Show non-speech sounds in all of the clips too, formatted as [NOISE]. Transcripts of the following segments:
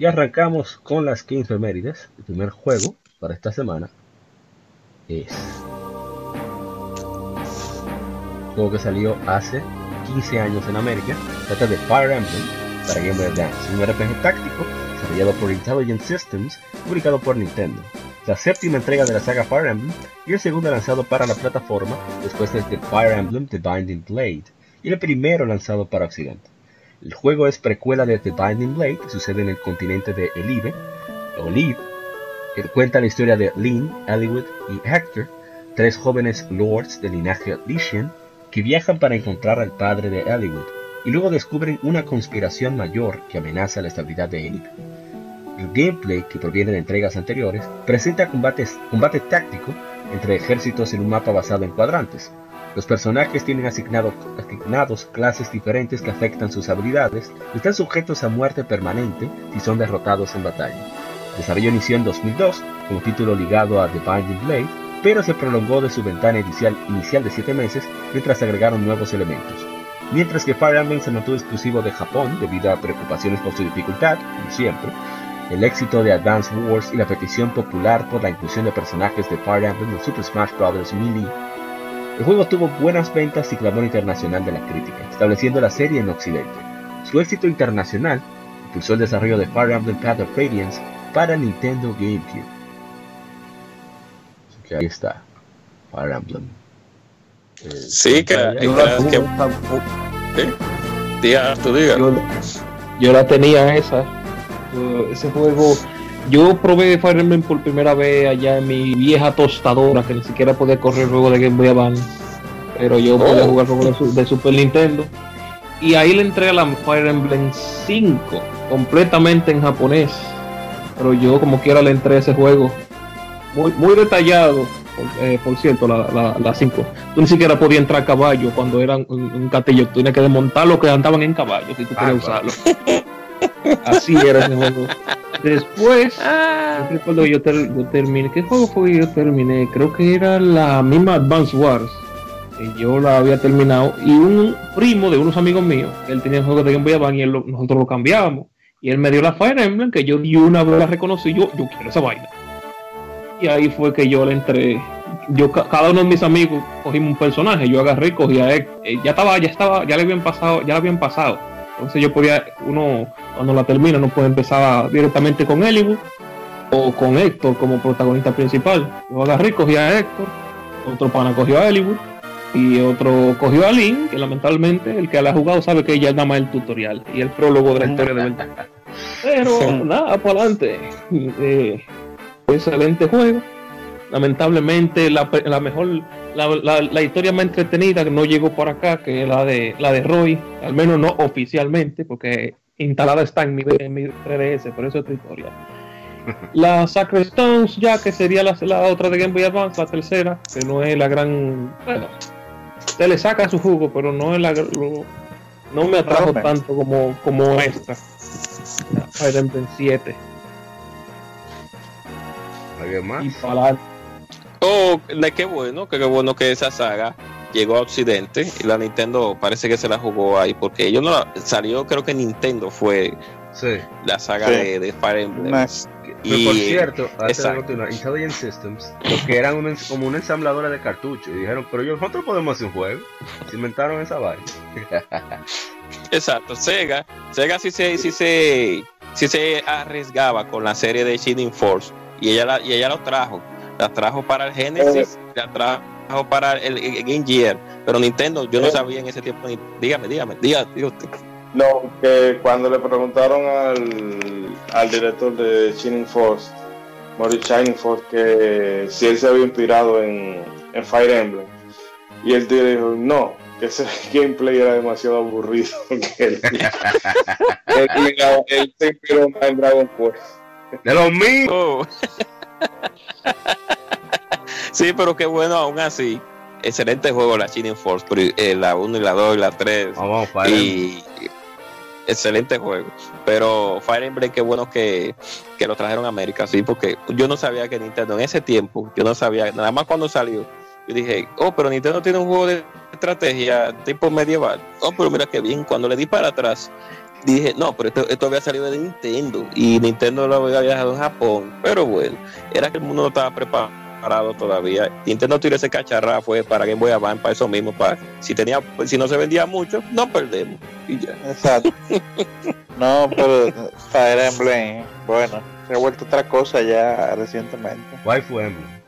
Y arrancamos con las 15 mérides. El primer juego para esta semana es un juego que salió hace 15 años en América. Trata de Fire Emblem para Game Boy Advance, un RPG táctico desarrollado por Intelligent Systems, publicado por Nintendo. La séptima entrega de la saga Fire Emblem y el segundo lanzado para la plataforma después de The Fire Emblem The Binding Blade y el primero lanzado para Occidente. El juego es precuela de The Binding Blade, que sucede en el continente de Elive, Olive, cuenta la historia de Lynn, Eliwood y Hector, tres jóvenes lords del linaje Lycian, que viajan para encontrar al padre de Eliwood, y luego descubren una conspiración mayor que amenaza la estabilidad de Elive. El gameplay, que proviene de entregas anteriores, presenta combates, combate táctico entre ejércitos en un mapa basado en cuadrantes, los personajes tienen asignados clases diferentes que afectan sus habilidades y están sujetos a muerte permanente si son derrotados en batalla. El desarrollo inició en 2002 como título ligado a The Binding Blade, pero se prolongó de su ventana inicial, inicial de 7 meses mientras se agregaron nuevos elementos. Mientras que Fire Emblem se mantuvo exclusivo de Japón debido a preocupaciones por su dificultad, como siempre, el éxito de Advance Wars y la petición popular por la inclusión de personajes de Fire Emblem en Super Smash Bros. Melee el juego tuvo buenas ventas y clamor internacional de la crítica, estableciendo la serie en Occidente. Su éxito internacional impulsó el desarrollo de Fire Emblem Path of Radiance para Nintendo GameCube. que ahí está, Fire Emblem. Eh, sí, que, yo, la, yo, la tenía esa. ese juego yo probé Fire Emblem por primera vez allá en mi vieja tostadora, que ni siquiera podía correr juego de Game Boy Advance. Pero yo podía oh. jugar juegos de, Super Nintendo. Y ahí le entré a la Fire Emblem 5, completamente en japonés. Pero yo como quiera le entré a ese juego. Muy, muy detallado, por, eh, cierto, la 5. Tú ni siquiera podías entrar a caballo cuando eran un, un castillo. Tú tenías que desmontar los que andaban en caballo si tú querías ah, usarlo. Así era ese juego. [LAUGHS] Después, ah. yo, yo, terminé. ¿Qué juego fue que yo terminé? Creo que era la misma Advance Wars. Que yo la había terminado. Y un primo de unos amigos míos, él tenía el juego de Game Boy Advance y nosotros lo cambiábamos. Y él me dio la Fire Emblem, que yo di una vez la reconocí. Yo, yo quiero esa vaina. Y ahí fue que yo le entré. Yo, cada uno de mis amigos cogimos un personaje. Yo agarré y cogí a él. Eh, ya estaba, ya estaba, ya le habían pasado, ya le habían pasado entonces yo podía, uno cuando la termina no puede empezar directamente con Elibu o con Héctor como protagonista principal. Yo agarré, cogí a Héctor, otro pana cogió a Elibu y otro cogió a Link, que lamentablemente el que la ha jugado sabe que ella es nada más el tutorial y el prólogo de la historia de verdad. [LAUGHS] Pero nada, para adelante. Eh, excelente juego. Lamentablemente la, la mejor la, historia más entretenida que no llegó por acá, que es la de la de Roy, al menos no oficialmente, porque instalada está en mi, en mi 3DS, por eso es otra historia. [LAUGHS] La Sacred Stones, ya que sería la, la, otra de Game Boy Advance, la tercera, que no es la gran. Bueno, se le saca su jugo, pero no es la. no me atrajo tanto como, como esta. Fire Emblem 7. ¿Alguien más? Y para Oh, qué bueno, qué bueno que esa saga llegó a Occidente y la Nintendo parece que se la jugó ahí porque ellos no la, salió, creo que Nintendo fue la saga de, Fire Emblem. y, por cierto, Intelligent Systems, que eran como una ensambladora de cartuchos, y dijeron, pero nosotros podemos hacer un juego. Se inventaron esa vaina. [LAUGHS] Exacto, Sega, Sega sí se, sí se, sí se arriesgaba con la serie de Shining Force y ella, y ella lo trajo la trajo para el Genesis, la trajo para el, Game Gear, pero Nintendo yo no sabía en ese tiempo. Dígame, dígame, dígame, usted. No, que cuando le preguntaron al, al director de Shining Force, Maurice Shining Force, que si él se había inspirado en, en Fire Emblem, y él dijo, no, que ese [LAUGHS] gameplay era demasiado aburrido. [LAUGHS] Que él, [LAUGHS] él, se inspiró en Dragon Quest. De los míos. Sí, pero qué bueno, aún así. Excelente juego la Shining Force, eh, la 1 y la 2 y la 3. Vamos, y excelente juego. Pero Fire Emblem, qué bueno que, que lo trajeron a América, sí, porque yo no sabía que Nintendo en ese tiempo, yo no sabía, nada más cuando salió, yo dije, oh, pero Nintendo tiene un juego de estrategia tipo medieval. Oh, pero mira qué bien, cuando le di para atrás, dije, no, pero esto, esto había salido de Nintendo y Nintendo lo había viajado en Japón. Pero bueno, era que el mundo no estaba preparado parado todavía. Nintendo tiró ese cacharra fue para Game Boy Advance, para eso mismo, para si tenía, si no se vendía mucho, no perdemos. Y ya. Exacto. [LAUGHS] no, pero Fire Emblem, bueno, se ha vuelto otra cosa ya recientemente. Waifu Emblem.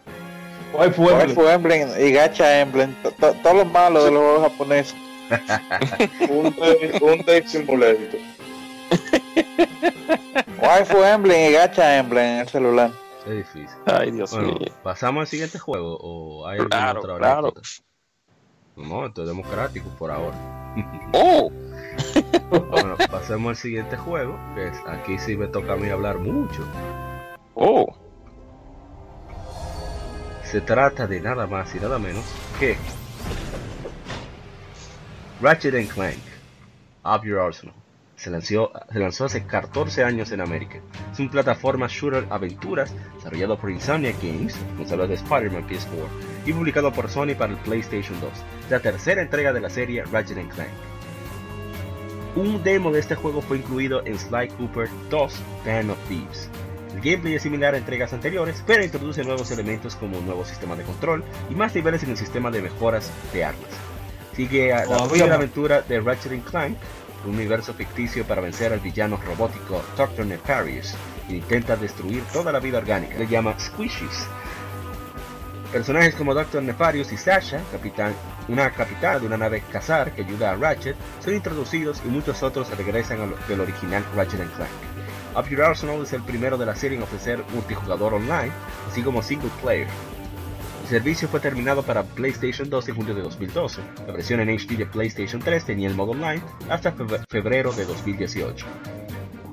Waifu Emblem. Waifu Emblem y Gacha Emblem, todos los malos de los juegos japoneses. Un, un deck simulator. Waifu Emblem y Gacha Emblem en el celular. Es difícil. Ay, Dios mío. ¿Pasamos al siguiente juego o hay alguna claro, otra claro. No, esto es democrático por ahora. [LAUGHS] ¡Oh! [LAUGHS] bueno, pasemos al siguiente juego, que es, aquí sí me toca a mí hablar mucho. ¡Oh! Se trata de nada más y nada menos que Ratchet Clank, Up Your Arsenal. Se lanzó, hace 14 años en América. Es un plataforma shooter aventuras desarrollado por Insomniac Games, responsable de Spider-Man PS4, y publicado por Sony para el PlayStation 2, la tercera entrega de la serie Ratchet Clank. Un demo de este juego fue incluido en Sly Cooper 2 Band of Thieves. El gameplay es similar a entregas anteriores, pero introduce nuevos elementos como un nuevo sistema de control y más niveles en el sistema de mejoras de armas. Sigue a la aventura de Ratchet Clank, un universo ficticio para vencer al villano robótico Dr. Nefarious, que intenta destruir toda la vida orgánica. Le llama Squishies. Personajes como Dr. Nefarious y Sasha, capitán, una capitana de una nave Cazar que ayuda a Ratchet, son introducidos y muchos otros regresan al, del original Ratchet Clank. Up Your Arsenal es el primero de la serie en ofrecer multijugador online, así como single player. El servicio fue terminado para PlayStation 2 en junio de 2012. La versión en HD de PlayStation 3 tenía el modo online hasta febrero de 2018.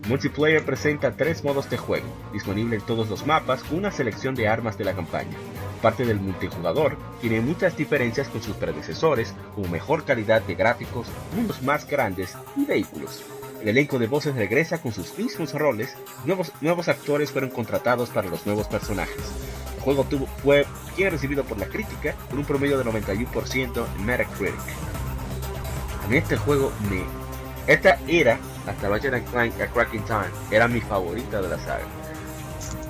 Multiplayer presenta tres modos de juego, disponible en todos los mapas una selección de armas de la campaña. Parte del multijugador tiene muchas diferencias con sus predecesores, como mejor calidad de gráficos, mundos más grandes y vehículos. El elenco de voces regresa con sus mismos roles, nuevos actores fueron contratados para los nuevos personajes. El juego tuvo, fue bien recibido por la crítica, con un promedio de 91% en Metacritic. En este juego, me, esta era, hasta Ratchet Clank a Cracking Time, era mi favorita de la saga.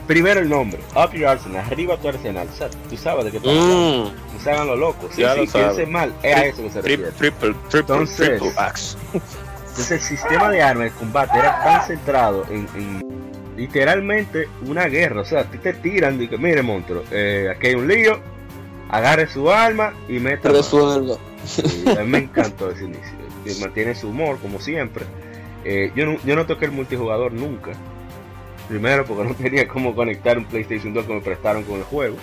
Primero el nombre, Up Your Arsenal, arriba tu arsenal. O sea, tú sabes de qué te Mm, No se hagan los locos. Sí, Ya sí, lo mal. Es a eso que se refiere. triple, triple, Entonces- triple axe. [LAUGHS] Entonces el sistema de armas de combate era tan centrado en, en literalmente una guerra. O sea, a ti te tiran y que mire monstruo, eh, aquí hay un lío, agarre su arma y meta. mano". Resuelva. Sí, a mí me encantó ese inicio. Mantiene su humor como siempre. Eh, yo, no, yo no toqué el multijugador nunca. Primero porque no tenía cómo conectar un PlayStation 2 que me prestaron con el juego.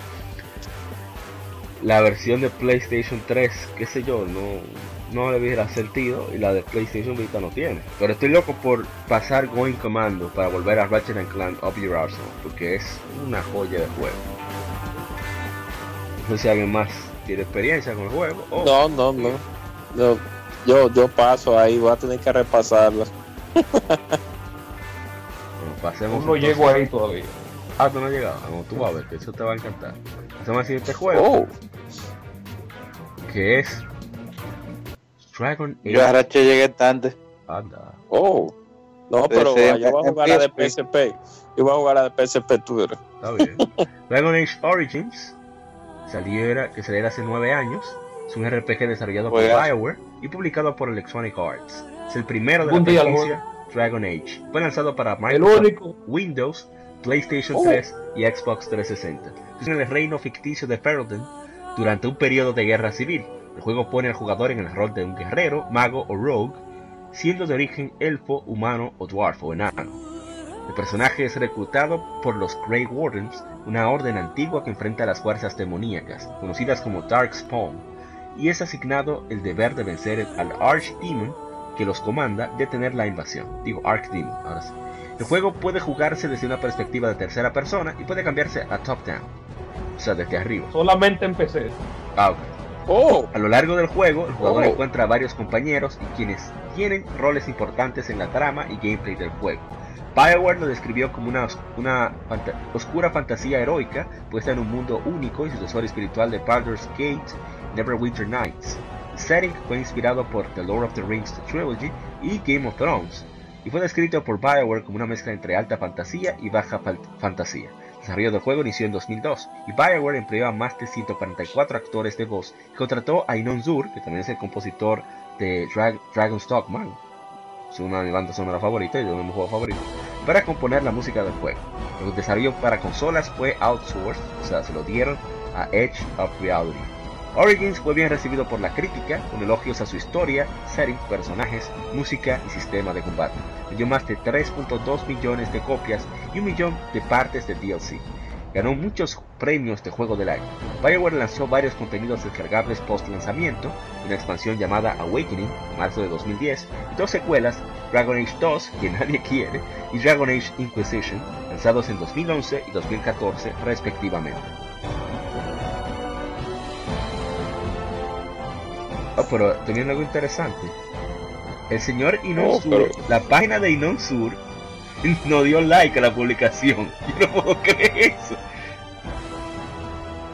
La versión de PlayStation 3, qué sé yo, no, no le hubiera sentido y la de PlayStation Vita no tiene. Pero estoy loco por pasar Going Commando para volver a Ratchet and Clank Up Your Arsenal porque es una joya de juego. No sé si alguien más tiene experiencia con el juego. No, no, no. Yo, yo, yo paso ahí, voy a tener que repasarla. Bueno, pasemos No llego ahí todavía. Ah, tú no has llegado. No, tú vas a ver que eso te va a encantar. Pasemos al siguiente juego, Oh, que es Dragon Yo a Age. Llegué tarde. Anda. oh. No, pero yo voy a jugar la de PSP. Yo voy a jugar la de PSP Twitter. Está bien. [LAUGHS] Dragon Age Origins saliera, que saliera hace 9 años. Es un RPG desarrollado por. BioWare y publicado por Electronic Arts. Es el primero de la franquicia Dragon Age. Fue lanzado para El Microsoft único. Windows, PlayStation Oh. 3 y Xbox 360. Es en el reino ficticio de Ferelden durante un periodo de guerra civil. El juego pone al jugador en el rol de un guerrero, mago o rogue siendo de origen elfo, humano o dwarf o enano. El personaje es reclutado por los Grey Wardens, una orden antigua que enfrenta a las fuerzas demoníacas, conocidas como Darkspawn, y es asignado el deber de vencer al Archdemon que los comanda detener la invasión. Digo Archdemon, ahora sí. El juego puede jugarse desde una perspectiva de tercera persona y puede cambiarse a top-down, o sea, desde arriba. Solamente empecé. Ah, ok. Oh, A lo largo del juego, el jugador Oh. encuentra a varios compañeros y quienes tienen roles importantes en la trama y gameplay del juego. Bioware lo describió como una, os- una fanta- oscura fantasía heroica puesta en un mundo único y sucesor espiritual de Baldur's Gate Neverwinter Nights. El setting fue inspirado por The Lord of the Rings The Trilogy y Game of Thrones, y fue descrito por Bioware como una mezcla entre alta fantasía y baja fantasía. Desarrollo del juego inició en 2002 y Bioware empleó a más de 144 actores de voz y contrató a Inon Zur, que también es el compositor de Drag- Dragon's Dogma, es una de mis bandas sonora favoritas y de uno de mis juegos favoritos, para componer la música del juego. El desarrollo para consolas fue outsourced, o sea, se lo dieron a Edge of Reality. Origins fue bien recibido por la crítica, con elogios a su historia, setting, personajes, música y sistema de combate. Vendió más de 3.2 millones de copias y un millón de partes de DLC. Ganó muchos premios de juego del año. BioWare lanzó varios contenidos descargables post lanzamiento, una expansión llamada Awakening en marzo de 2010 y dos secuelas, Dragon Age 2, que nadie quiere, y Dragon Age Inquisition, lanzados en 2011 y 2014 respectivamente. Oh, pero también algo interesante. El señor Inon Oh, Sur, pero- la página de Inon Sur, [LAUGHS] no dio like a la publicación. [LAUGHS] Yo no puedo creer eso.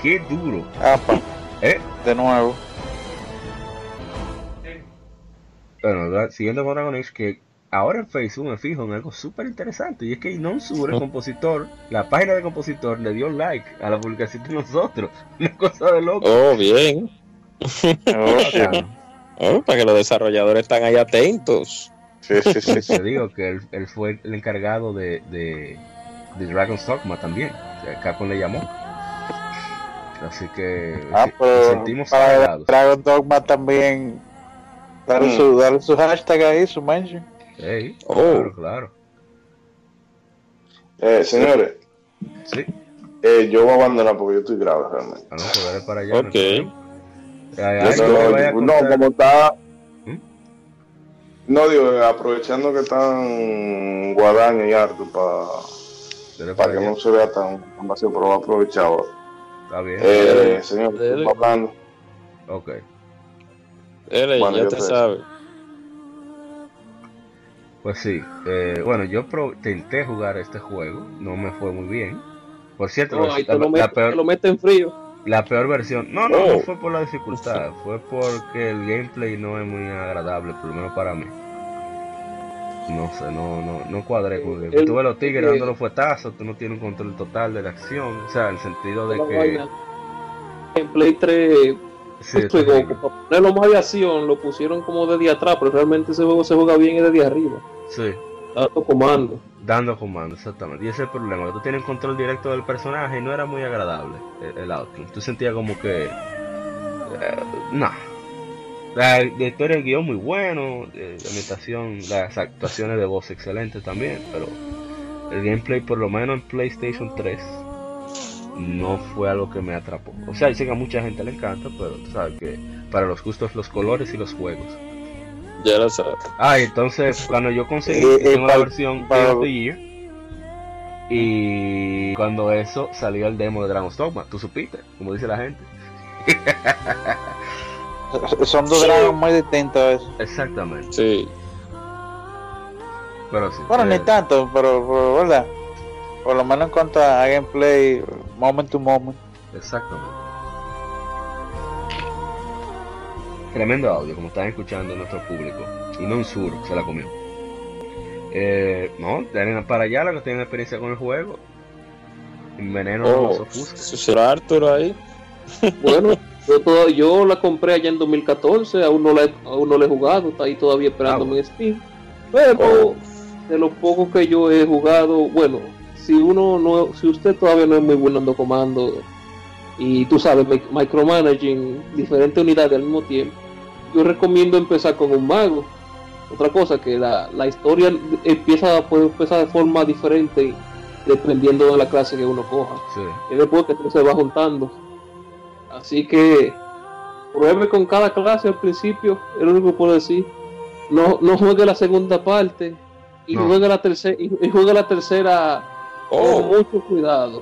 Qué duro. Apa, ¿Eh? de nuevo. Bueno, ¿verdad? siguiendo con Dragon Age, que ahora en Facebook me fijo en algo súper interesante. Y es que Inon Sur, el compositor, la página del compositor, le dio like a la publicación de nosotros. [LAUGHS] Una cosa de loco. oh, bien. Oh. [LAUGHS] Oh, para que los desarrolladores están ahí atentos. Sí, sí, sí. Te digo que él, él fue el encargado de, de, de Dragon's Dogma también. O sea, Capcom le llamó. Así que Ah, sí, nos pero sentimos para. Dragon Dogma también. Dale, Mm. su, dale su hashtag ahí, su mention. Oh. Claro, claro. Eh, señores, Sí, eh, yo voy a abandonar porque yo estoy grave realmente. ah, no, pues dale para allá. no hay Ok. problema. Ay, ay, No, como está. ¿Mm? No, digo, aprovechando que están Guadaña y Arthur para para para que allá. no se vea tan, tan vacío, pero voy a aprovechar ahora. Está bien. Eh, señor, hablando. Ok. Él Bueno, ya te sé. sabe. Pues sí. eh, bueno, yo pro- intenté jugar este juego. No me fue muy bien. Por cierto, No, la- ahí te la, lo, la mete, peor, te lo mete en frío. La peor versión. No, no, no Oh. fue por la dificultad. Fue porque el gameplay no es muy agradable, por lo menos para mí. No sé, no, no, no cuadré con el El- Tuve los tigres dando los fuetazos, tú no tienes un control total de la acción. O sea, en el sentido de que. En Play 3, Sí, es juego, terrible. para ponerlo más de acción, lo pusieron como desde atrás, pero realmente ese juego se juega bien desde arriba. Sí, Dando comando. Dando comandos, exactamente. Y ese es el problema, que tú tienes control directo del personaje y no era muy agradable el, el outcome. Tú sentías como que. eh, no. La, la del guion muy bueno, eh, la imitación, las actuaciones de voz excelentes también, pero el gameplay, por lo menos en PlayStation 3, no fue algo que me atrapó. O sea, sé que a mucha gente le encanta, pero sabes que para los gustos, los colores y los juegos. Ya lo sabes. Ah, entonces cuando yo conseguí, Eh, eh, tengo la versión para- Game of the Year. Y cuando eso salió el demo de Dragon's Dogma, tú supiste, como dice la gente. [LAUGHS] Son dos dragons muy distintos. eso. Exactamente, Sí. pero sí. Bueno, ni eh, tanto, pero, pero, ¿verdad? Por lo menos en cuanto a gameplay, moment to moment. Exactamente. Tremendo audio, como están escuchando nuestro público. Y no un sur, se la comió. Eh, no, tienen para allá los que tienen experiencia con el juego. Enveneno Oh, los. ¿Será Arthur ahí? [LAUGHS] Bueno, yo, toda- yo la compré allá en 2014, aún no la, he- aún no la he jugado, está ahí todavía esperando Ah, en Steam. Pero Oh. de lo poco que yo he jugado, bueno, si uno no, si usted todavía no es muy bueno dando comando y tú sabes, mic- micromanaging diferentes unidades al mismo tiempo, yo recomiendo empezar con un mago. otra cosa, que la, la historia empieza, puede empezar de forma diferente dependiendo de la clase que uno coja. Y después que se va juntando. Así que pruebe con cada clase al principio, es lo único que puedo decir. No, no juegue la segunda parte y juegue la tercera y, juegue la tercera con oh. mucho cuidado.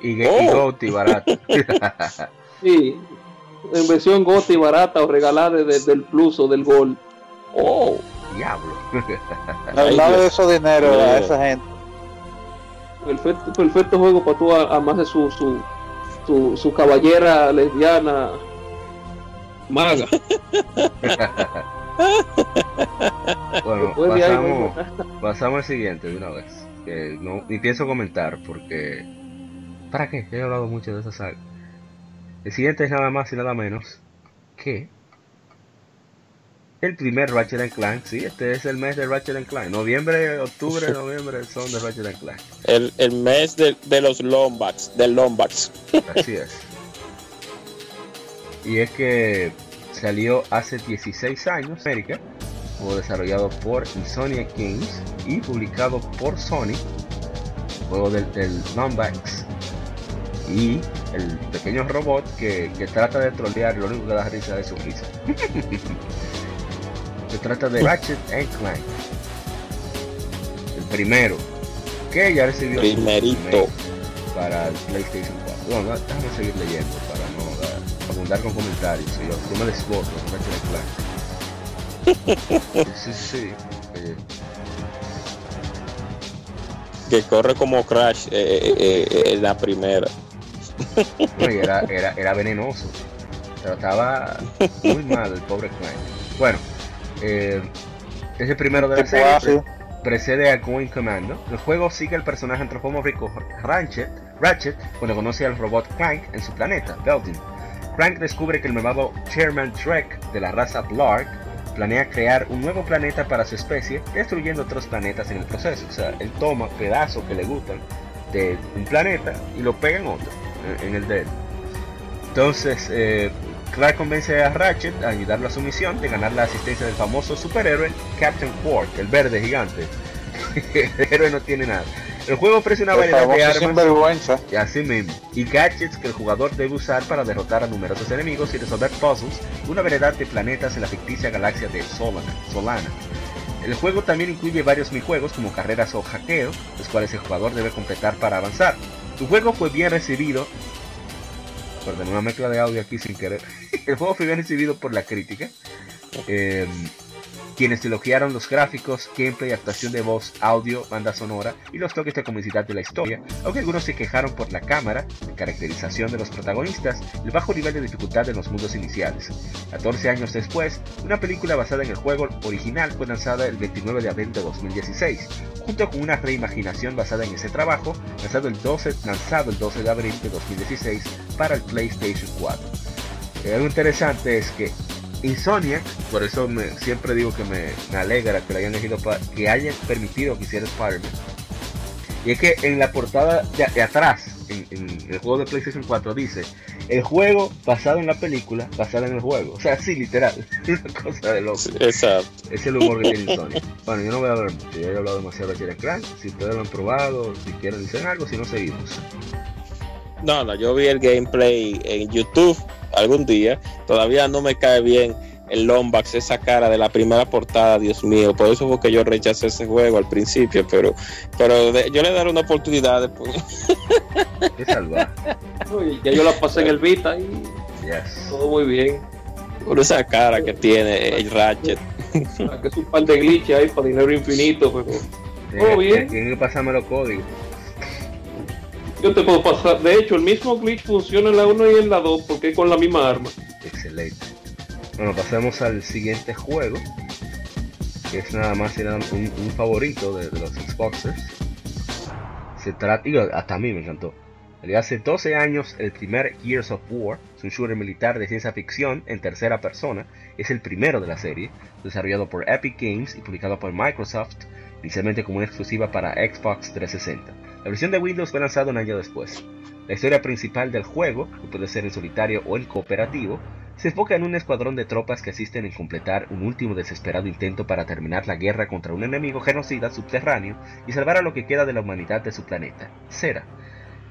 Y, oh. Goti barata. [LAUGHS] sí, en versión Goti barata o regalada desde el plus o del gol. Oh, diablo. No de eso dinero a esa gente. Perfecto, perfecto juego para tú además de su, su, su, su caballera lesbiana maga. [LAUGHS] [LAUGHS] bueno, pasamos, pasamos al siguiente de una vez. Que no, ni pienso comentar porque... ¿Para qué? He hablado mucho de esa saga. El siguiente es nada más y nada menos que el primer Ratchet Clank, sí, este es el mes de Ratchet Clank. Noviembre, octubre, [LAUGHS] noviembre son de Ratchet Clank. El, el mes de, de los Lombax, del Lombax. [LAUGHS] Así es. Y es que salió hace 16 años en América, fue desarrollado por Insomniac Games y publicado por Sony, juego del, del Lombax y el pequeño robot que, que trata de trolear, lo único que da risa es su risa. [LAUGHS] Se trata de Ratchet Clank. El primero. Que ya recibió Primerito. para el PlayStation 4. Bueno, déjame seguir leyendo para no abundar con comentarios. Yo, yo me desbordo con Ratchet Clank. sí, sí. Eh. Que corre como Crash eh, eh, en la primera. [LAUGHS] era, era, era venenoso. Trataba muy mal el pobre Clank. Bueno, eh, es el primero de la serie. precede a Going Commando. El juego sigue el personaje antropomórfico Ratchet, Ratchet cuando conoce al robot Clank en su planeta, Belgium. Clank descubre que el malvado Chairman Trek de la raza Blark planea crear un nuevo planeta para su especie, destruyendo otros planetas en el proceso. O sea, él toma pedazos que le gustan de un planeta y lo pega en otro, en, el de él. Entonces, eh, Clark convence a Ratchet a ayudarlo a su misión de ganar la asistencia del famoso superhéroe Captain Quark, el verde gigante. el [LAUGHS] héroe no tiene nada. El juego ofrece una variedad de armas y así mismo, y gadgets que el jugador debe usar para derrotar a numerosos enemigos y resolver puzzles una variedad de planetas en la ficticia galaxia de Solana. Solana. El juego también incluye varios minijuegos como carreras o hackeo, los cuales el jugador debe completar para avanzar. Su juego fue bien recibido perdón, una mezcla de audio aquí sin querer. [LAUGHS] El juego fue bien recibido por la crítica. Eh, quienes elogiaron los gráficos, gameplay, actuación de voz, audio, banda sonora y los toques de comicidad de la historia, aunque algunos se quejaron por la cámara, la caracterización de los protagonistas el bajo nivel de dificultad de los mundos iniciales. 14 años después, una película basada en el juego original fue lanzada el 29 de abril de 2016, junto con una reimaginación basada en ese trabajo, lanzado el 12, lanzado el 12 de abril de 2016 para el PlayStation 4. Eh, algo interesante es que Insomniac, por eso siempre digo que me, alegra que le hayan elegido que hayan permitido que hiciera Spider-Man. Y es que en la portada de, atrás, en, el juego de PlayStation 4, dice el juego basado en la película, basado en el juego. O sea, sí, literal. Es [LAUGHS] una cosa de loco. Exacto. Es el humor que tiene Insomniac. Bueno, yo no voy a hablar mucho, ya he hablado demasiado de Clank. Si ustedes lo han probado, si quieren decir algo, si no, seguimos. No, no, yo vi el gameplay en YouTube algún día. Todavía no me cae bien el Lombax, esa cara de la primera portada, Dios mío. Por eso fue que yo rechacé ese juego al principio, pero pero yo le daré una oportunidad después. Qué salvaje. ya yo la pasé en el Vita y todo muy bien. Por esa cara que tiene el Ratchet. que es un par de glitches ahí para dinero infinito, pero todo bien. Tienen que pasarme los códigos. De hecho, el mismo glitch funciona en la 1 y en la 2 porque es con la misma arma. Excelente. Bueno, pasemos al siguiente juego. Que es nada más era un, un favorito de, los Xboxers. Se trata, hasta a mí me encantó. Hace 12 años, el primer Gears of War, es un shooter militar de ciencia ficción en tercera persona, es el primero de la serie, desarrollado por Epic Games y publicado por Microsoft, inicialmente como una exclusiva para Xbox 360. La versión de Windows fue lanzada un año después. La historia principal del juego, que puede ser en solitario o en cooperativo, se enfoca en un escuadrón de tropas que asisten en completar un último desesperado intento para terminar la guerra contra un enemigo genocida subterráneo y salvar a lo que queda de la humanidad de su planeta, Cera.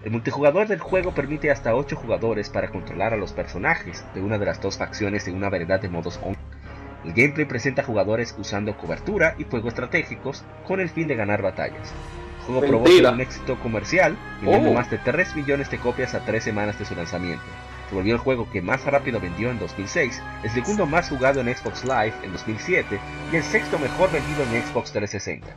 El multijugador del juego permite hasta 8 jugadores para controlar a los personajes de una de las dos facciones en una variedad de modos on. El gameplay presenta jugadores usando cobertura y fuegos estratégicos con el fin de ganar batallas. El juego provocó un éxito comercial, vendiendo oh. más de 3 millones de copias a 3 semanas de su lanzamiento se volvió el juego que más rápido vendió en 2006, el segundo más jugado en Xbox Live en 2007 y el sexto mejor vendido en Xbox 360.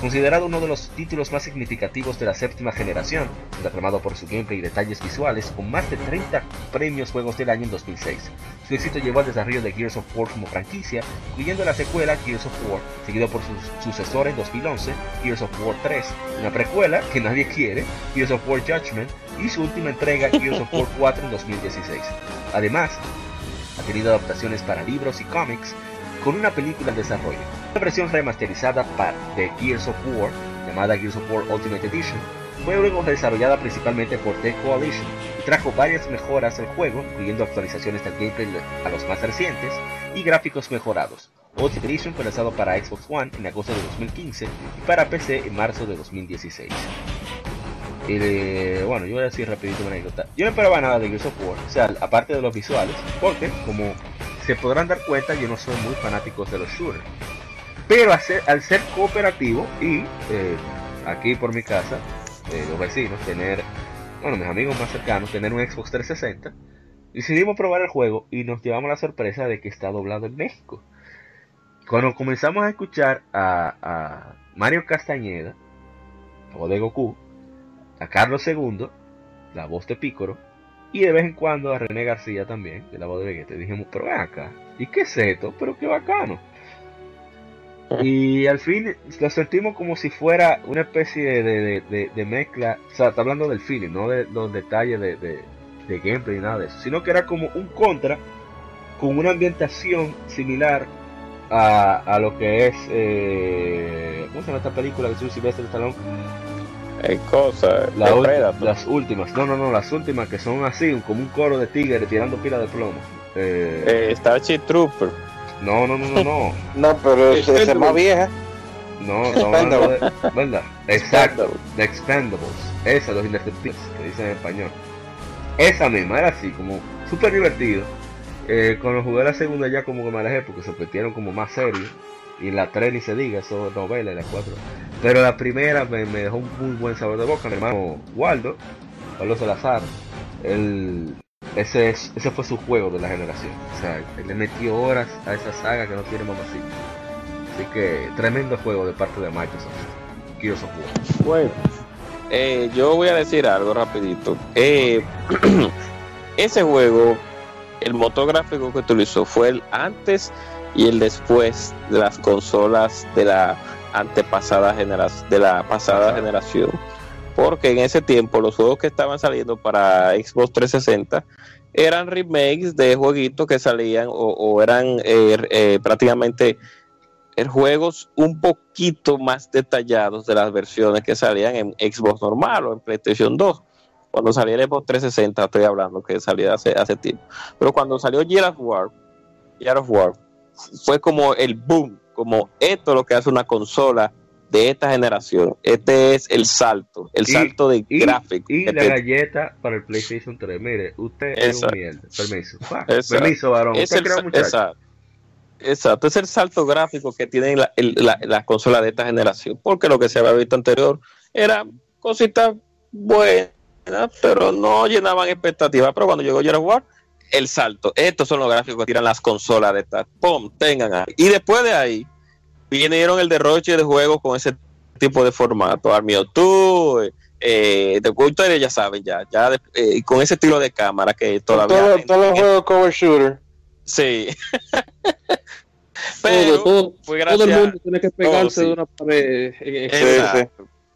Considerado uno de los títulos más significativos de la séptima generación, es aclamado por su gameplay y detalles visuales con más de 30 premios juegos del año en 2006. Su éxito llevó al desarrollo de Gears of War como franquicia, incluyendo la secuela Gears of War, seguido por su sucesor en 2011, Gears of War 3, una precuela que nadie quiere, Gears of War Judgment, y su última entrega Gears of War [LAUGHS] 4 en 2016. Además, ha tenido adaptaciones para libros y cómics, con una película en desarrollo. Una versión remasterizada para The Gears of War, llamada Gears of War Ultimate Edition, fue luego desarrollada principalmente por The Coalition y trajo varias mejoras al juego, incluyendo actualizaciones del gameplay a los más recientes y gráficos mejorados. Ultimate Edition fue lanzado para Xbox One en agosto de 2015 y para PC en marzo de 2016. Y de, bueno, yo voy a decir rapidito una anécdota. Yo no esperaba nada de Gears of War, o sea, aparte de los visuales, porque como se podrán dar cuenta, yo no soy muy fanático de los shooters. Pero al ser, cooperativo y eh, aquí por mi casa, los vecinos, tener, bueno, mis amigos más cercanos, tener un Xbox 360, decidimos probar el juego y nos llevamos la sorpresa de que está doblado en México. Cuando comenzamos a escuchar a, a Mario Castañeda, o de Goku, a Carlos II, la voz de Pícoro, y de vez en cuando a René García también, de la voz de Vegeta. dijimos, pero ven acá, ¿y qué es esto? Pero qué bacano. [LAUGHS] Y al fin lo sentimos como si fuera una especie de, mezcla, o sea, está hablando del feeling, no de los detalles de, de, gameplay ni nada de eso, sino que era como un contra con una ambientación similar a, a lo que es, eh, ¿cómo se llama esta película de Silvestre Stallone? cosa, las últimas, no, no, no, las últimas que son así, como un coro de tigres tirando pila de plomo. Eh, eh Starship Trooper. No, no, no, no, no. no, pero esa es más vieja. No, no, ¿verdad? Exacto, The Expendables. Esa, los indestructibles, que dicen en español. Esa misma, era así, como súper divertido. Eh, cuando jugué la segunda ya como que me alejé porque se metieron como más serios y la 3 ni se diga, eso es novela, la 4. Pero la primera me, dejó un muy buen sabor de boca. Mi hermano Waldo, Carlos Salazar, él, ese, ese fue su juego de la generación. O sea, él le metió horas a esa saga que no tiene mamacita. Así que tremendo juego de parte de Microsoft. Quiero su juego. Bueno, eh, yo voy a decir algo rapidito. Eh, [CLEARS THROAT] ese juego, el motor gráfico que utilizó fue el antes y el después de las consolas de la antepasada generación de la pasada generación porque en ese tiempo los juegos que estaban saliendo para Xbox 360 eran remakes de jueguitos que salían o, eran eh, eh, prácticamente eh, juegos un poquito más detallados de las versiones que salían en Xbox normal o en PlayStation 2 cuando salió el Xbox 360 estoy hablando que salía hace, hace tiempo. Pero cuando salió Gears of War War fue como el boom, como esto es lo que hace una consola de esta generación. Este es el salto, el salto de gráfico. Y la galleta para el PlayStation 3. Mire, usted es un mierda. Permiso. [LAUGHS] Permiso, varón. Es el, exacto. Exacto, es el salto gráfico que tiene la, la, consola de esta generación. Porque lo que se había visto anterior era cositas buenas, pero no llenaban expectativas. Pero cuando llegó Gears War, el salto. Estos son los gráficos que tiran las consolas de estas. ¡Pum! Tengan ahí. Y después de ahí, vinieron el derroche de juegos con ese tipo de formato. Armio 2, eh, de ustedes ya saben, ya, ya eh, con ese estilo de cámara que todavía. Todos los juegos cover shooter. Sí. Pero todo, todo, el mundo tiene que pegarse de una pared.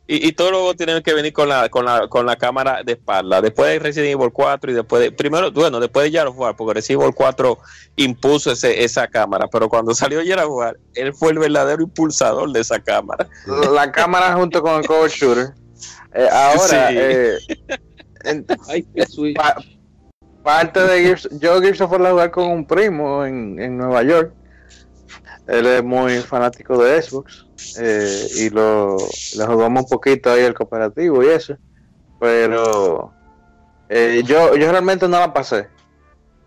Y, y todos luego tienen que venir con la, con la, con la cámara de espalda. Después de Resident Evil 4 y después de, primero, bueno, después de War, porque Resident Evil 4 impuso ese, esa cámara, pero cuando [LAUGHS] salió War, él fue el verdadero impulsador de esa cámara. La cámara junto con el cover shooter. Eh, ahora, eh, [LAUGHS] parte de Gears, yo Gears of War a jugar con un primo en, en Nueva York. Él es muy fanático de Xbox eh, y lo, lo jugamos un poquito ahí el cooperativo y eso. Pero eh, yo, yo realmente no la pasé.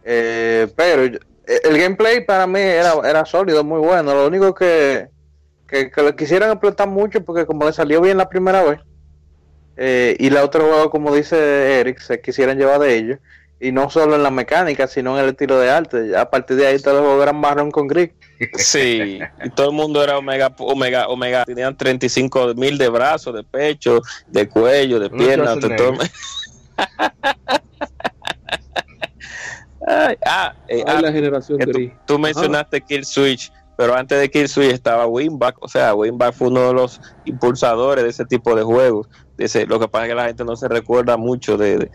Eh, pero el gameplay para mí era, era sólido, muy bueno. Lo único que, que, lo quisieran explotar mucho porque como le salió bien la primera vez y la otra juego, como dice Eric, se quisieran llevar de ellos. Y no solo en la mecánica, sino en el estilo de arte. A partir de ahí todos los juegos eran marrón con gris. [LAUGHS] Sí, y todo el mundo era omega, omega, omega. Tenían 35 mil de brazos, de pecho, de cuello, de piernas. Todo... [LAUGHS] ah, eh, ah, la generación gris. Tú, tú mencionaste Kill Switch pero antes de Kill Switch estaba Winback, o sea, Winback fue uno de los impulsadores de ese tipo de juegos. Lo que pasa es que la gente no se recuerda mucho de,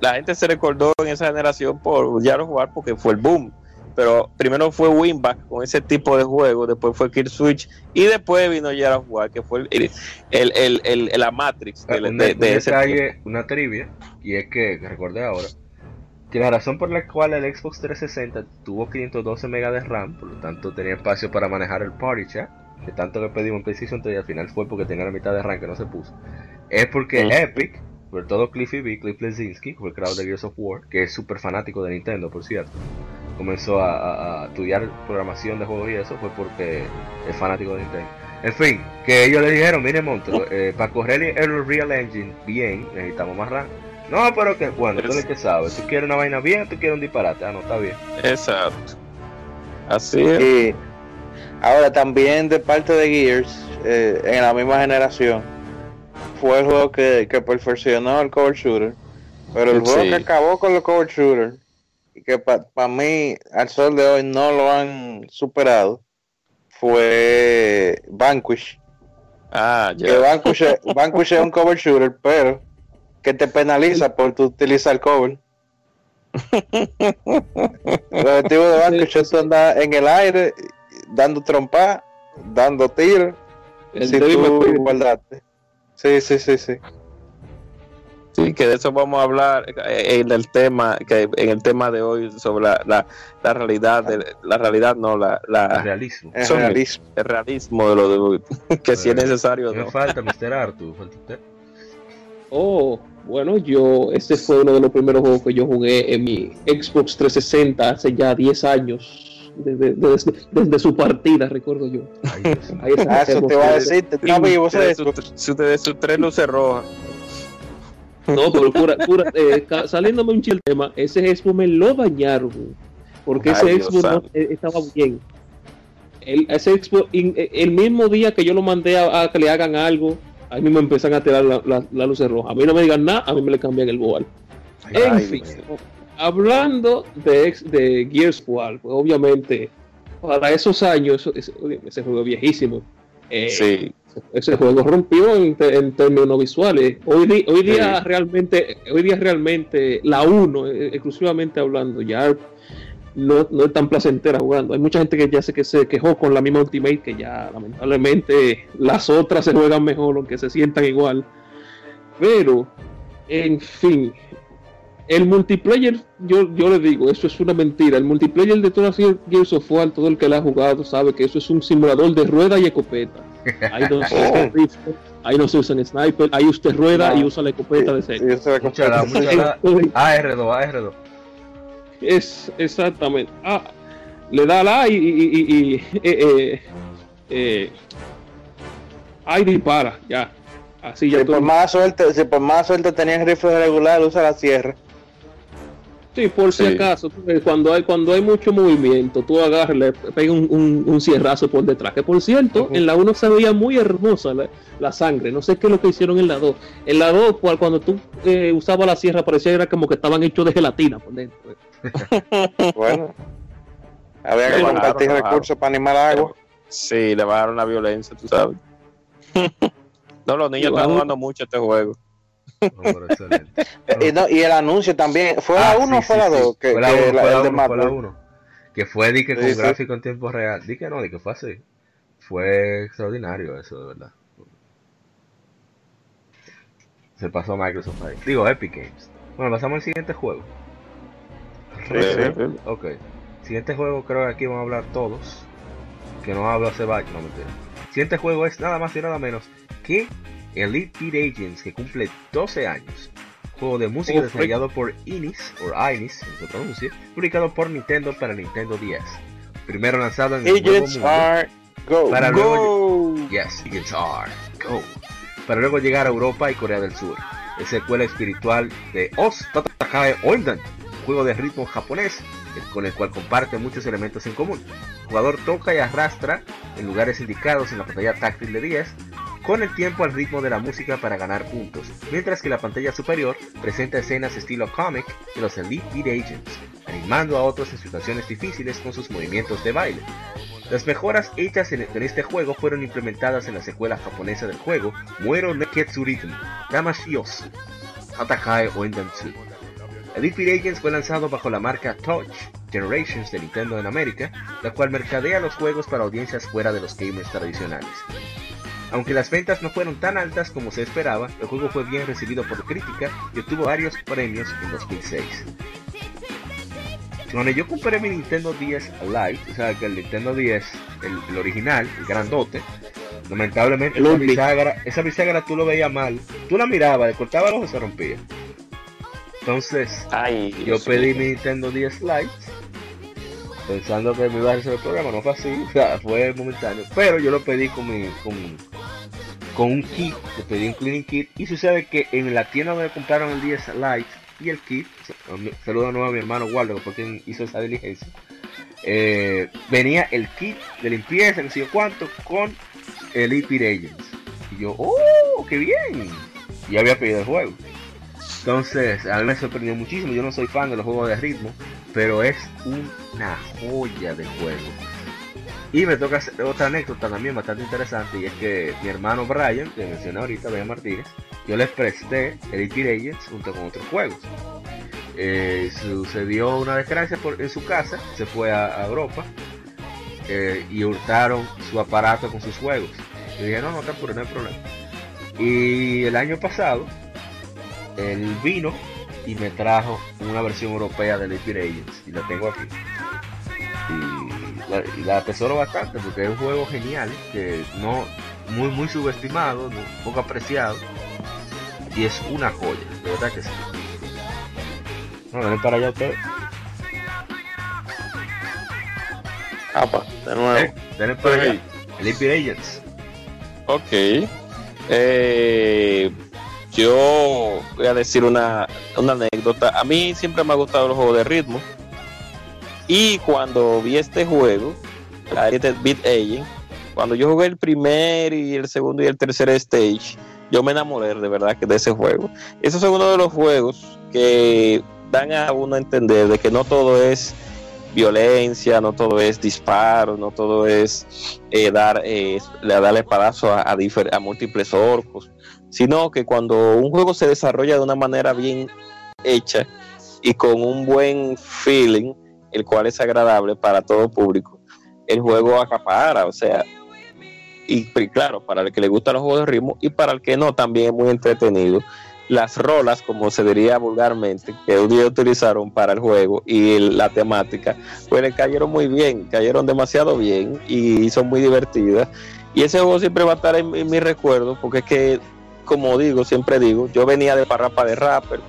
la gente se recordó en esa generación por ya no jugar porque fue el boom. Pero primero fue Winback con ese tipo de juego, después fue Kill Switch y después vino ya a jugar, que fue el, el, el, la Matrix de, de, ese Una trivia, y es que, recordé ahora, que la razón por la cual el Xbox 360 tuvo 512 MB de RAM, por lo tanto tenía espacio para manejar el Party Chat, que tanto que pedimos en PlayStation 3 y al final fue porque tenía la mitad de RAM que no se puso, es porque Epic, sobre todo Cliffy B, Cliff Lesinski, fue el creador de Gears of War, que es súper fanático de Nintendo, por cierto, comenzó a, estudiar programación de juegos y eso fue porque es fanático de Nintendo. En fin, que ellos le dijeron, mire Monto, eh, para correr el Real Engine bien, necesitamos más RAM. No, pero que bueno, tú eres que sabes. Tú quieres una vaina bien, tú quieres un disparate. Ah, no, está bien. Exacto. Así es. Ahora también de parte de Gears, eh, en la misma generación, fue el juego que, que perfeccionó el cover shooter. Pero el juego que acabó con el cover shooter y que para mí al sol de hoy no lo han superado fue Vanquish. Ah, ya. Que Vanquish, Vanquish es un cover shooter, pero que te penaliza por tu utilizar cover. [LAUGHS] el objetivo de banco es tú andas en el aire dando trompa, dando tiros. Si tú guardaste. Sí, sí, sí, sí. Sí, que de eso vamos a hablar eh, en el tema, que en el tema de hoy sobre la, la, realidad, de, la realidad no, la, la el realismo. El realismo. El realismo de lo de, [LAUGHS] que si es necesario. No falta, Mr. Arthur, falta Oh, bueno, yo, este fue uno de los primeros juegos que yo jugué en mi Xbox 360 hace ya 10 años, desde, desde, su partida, recuerdo yo. [LAUGHS] Ahí ah, eso te va a decir, te está vivo su, de su tres luces rojas. No, pero pura, pura, eh, saliéndome un chile tema, ese Xbox me lo dañaron, porque ese Xbox eh, estaba bien. El, ese Xbox, el mismo día que yo lo mandé a que le hagan algo, ahí mismo empiezan a tirar la, la, luces rojas. A mí no me digan nada, a mí me le cambian el boal. En fin, hablando de, de Gears War, pues obviamente, para esos años, ese, juego viejísimo. Eh, sí. Ese juego rompió en, términos visuales. Hoy, hoy día realmente, hoy día realmente la 1, eh, exclusivamente hablando, ya no, no es tan placentera jugando. Hay mucha gente que ya sé que se quejó con la misma Ultimate, que ya lamentablemente las otras se juegan mejor, aunque se sientan igual. Pero, en fin, el multiplayer, yo, yo le digo, eso es una mentira. El multiplayer de todas las Gears of War, todo el que lo ha jugado sabe que eso es un simulador de rueda y escopeta. Ahí no se usan rifle, [LAUGHS] ahí no se usan sniper, ahí usted rueda y usa la escopeta de serie. AR2, AR2. [LAUGHS] Es exactamente. Ah, le da la y, y, y, eh, eh, eh, ahí dispara, ya. Así ya si, por más suerte, si por más suerte tenías rifle regular, usa la sierra. Sí, por si acaso, cuando hay cuando hay mucho movimiento, tú agarras, le pegas un, un, cierrazo por detrás. Que por cierto, en la 1 se veía muy hermosa la, sangre. No sé qué es lo que hicieron en la 2. En la 2, cuando tú eh, usabas la sierra, parecía era como que estaban hechos de gelatina por dentro. [LAUGHS] bueno, había que compartir recursos para animar agua. Sí, le bajaron la violencia, tú sabes. [LAUGHS] no, los niños están jugando mucho este juego. [LAUGHS] y, no, y, el anuncio también, ¿fue la 1 ah, o fue la 2? Que, fue la 1, fue la 1. Que fue di que con gráfico en tiempo real. Di que no, di que fue así. Fue extraordinario eso, de verdad. Se pasó a Microsoft ahí. Digo, Epic Games. Bueno, pasamos al siguiente juego. Ok. Siguiente juego creo que aquí vamos a hablar todos. Que no habla Sebastián, no mentira. Siguiente juego es nada más y nada menos que Elite Beat Agents, que cumple 12 años. Juego de música desarrollado por Inis, o Inis, como se pronuncia, publicado por Nintendo para Nintendo 10. Primero lanzado en el nuevo mundo. go. Para luego, yes, Agents are go. Para luego llegar a Europa y Corea del Sur. Es secuela espiritual de Os Tatakae Oindan, juego de ritmo japonés con el cual comparte muchos elementos en común. El jugador toca y arrastra en lugares indicados en la pantalla táctil de 10 con el tiempo al ritmo de la música para ganar puntos, mientras que la pantalla superior presenta escenas estilo comic de los Elite Beat Agents, animando a otros en situaciones difíciles con sus movimientos de baile. Las mejoras hechas en, este juego fueron implementadas en la secuela japonesa del juego, Muero Neketsu Rhythm, Damashios, Atakae Oendansu. Elite Beat Agents fue lanzado bajo la marca Touch Generations de Nintendo en América, la cual mercadea los juegos para audiencias fuera de los gamers tradicionales. Aunque las ventas no fueron tan altas como se esperaba, el juego fue bien recibido por crítica y obtuvo varios premios en 2006. Cuando yo compré mi Nintendo 10 Lite, o sea que el Nintendo 10, el, original, el grandote, lamentablemente esa bisagra, esa bisagra tú lo veías mal, tú la mirabas, le cortaba los ojos y se rompía. Entonces, yo pedí mi Nintendo 10 Lite pensando que me iba a hacer el programa, no fue así, o sea, fue momentáneo, pero yo lo pedí con, mi, con, con un kit, le pedí un cleaning kit y sucede que en la tienda donde compraron el 10 Lite y el kit, saludo nuevo a mi hermano Waldo porque hizo esa diligencia, eh, venía el kit de limpieza, no sé cuánto, con el IP Agents. Y yo, ¡oh, qué bien! Y había pedido el juego. Entonces, a mí me sorprendió muchísimo. Yo no soy fan de los juegos de ritmo, pero es una joya de juego. Y me toca hacer otra anécdota también bastante interesante. Y es que mi hermano Brian, que mencioné ahorita, Brian Martínez, yo les presté Elite Agents junto con otros juegos. Eh, sucedió una desgracia en su casa, se fue a, Europa eh, y hurtaron su aparato con sus juegos. Y dije, no, no apures, no hay problema. Y el año pasado, él vino y me trajo una versión europea de League Agents y la tengo aquí. Y la, atesoro bastante porque es un juego genial que no muy muy subestimado, poco apreciado y es una joya, de verdad que sí. No, ven para allá ustedes. Apa, de nuevo. Eh, para allá. Agents. Ok. Eh, yo voy a decir una, anécdota. A mí siempre me ha gustado los juegos de ritmo. Y cuando vi este juego, Beat Agent, cuando yo jugué el primer y el segundo y el tercer stage, yo me enamoré de verdad de ese juego. Ese es uno de los juegos que dan a uno a entender de que no todo es violencia, no todo es disparo, no todo es eh, dar, eh, darle a, a múltiples orcos sino que cuando un juego se desarrolla de una manera bien hecha y con un buen feeling, el cual es agradable para todo público, el juego acapara, o sea, y, claro, para el que le gustan los juegos de ritmo y para el que no, también es muy entretenido. Las rolas, como se diría vulgarmente, que día utilizaron para el juego y la temática, pues le cayeron muy bien, cayeron demasiado bien y son muy divertidas. Y ese juego siempre va a estar en, en mi recuerdo porque es que como digo, siempre digo, yo venía de parrapa de rapper,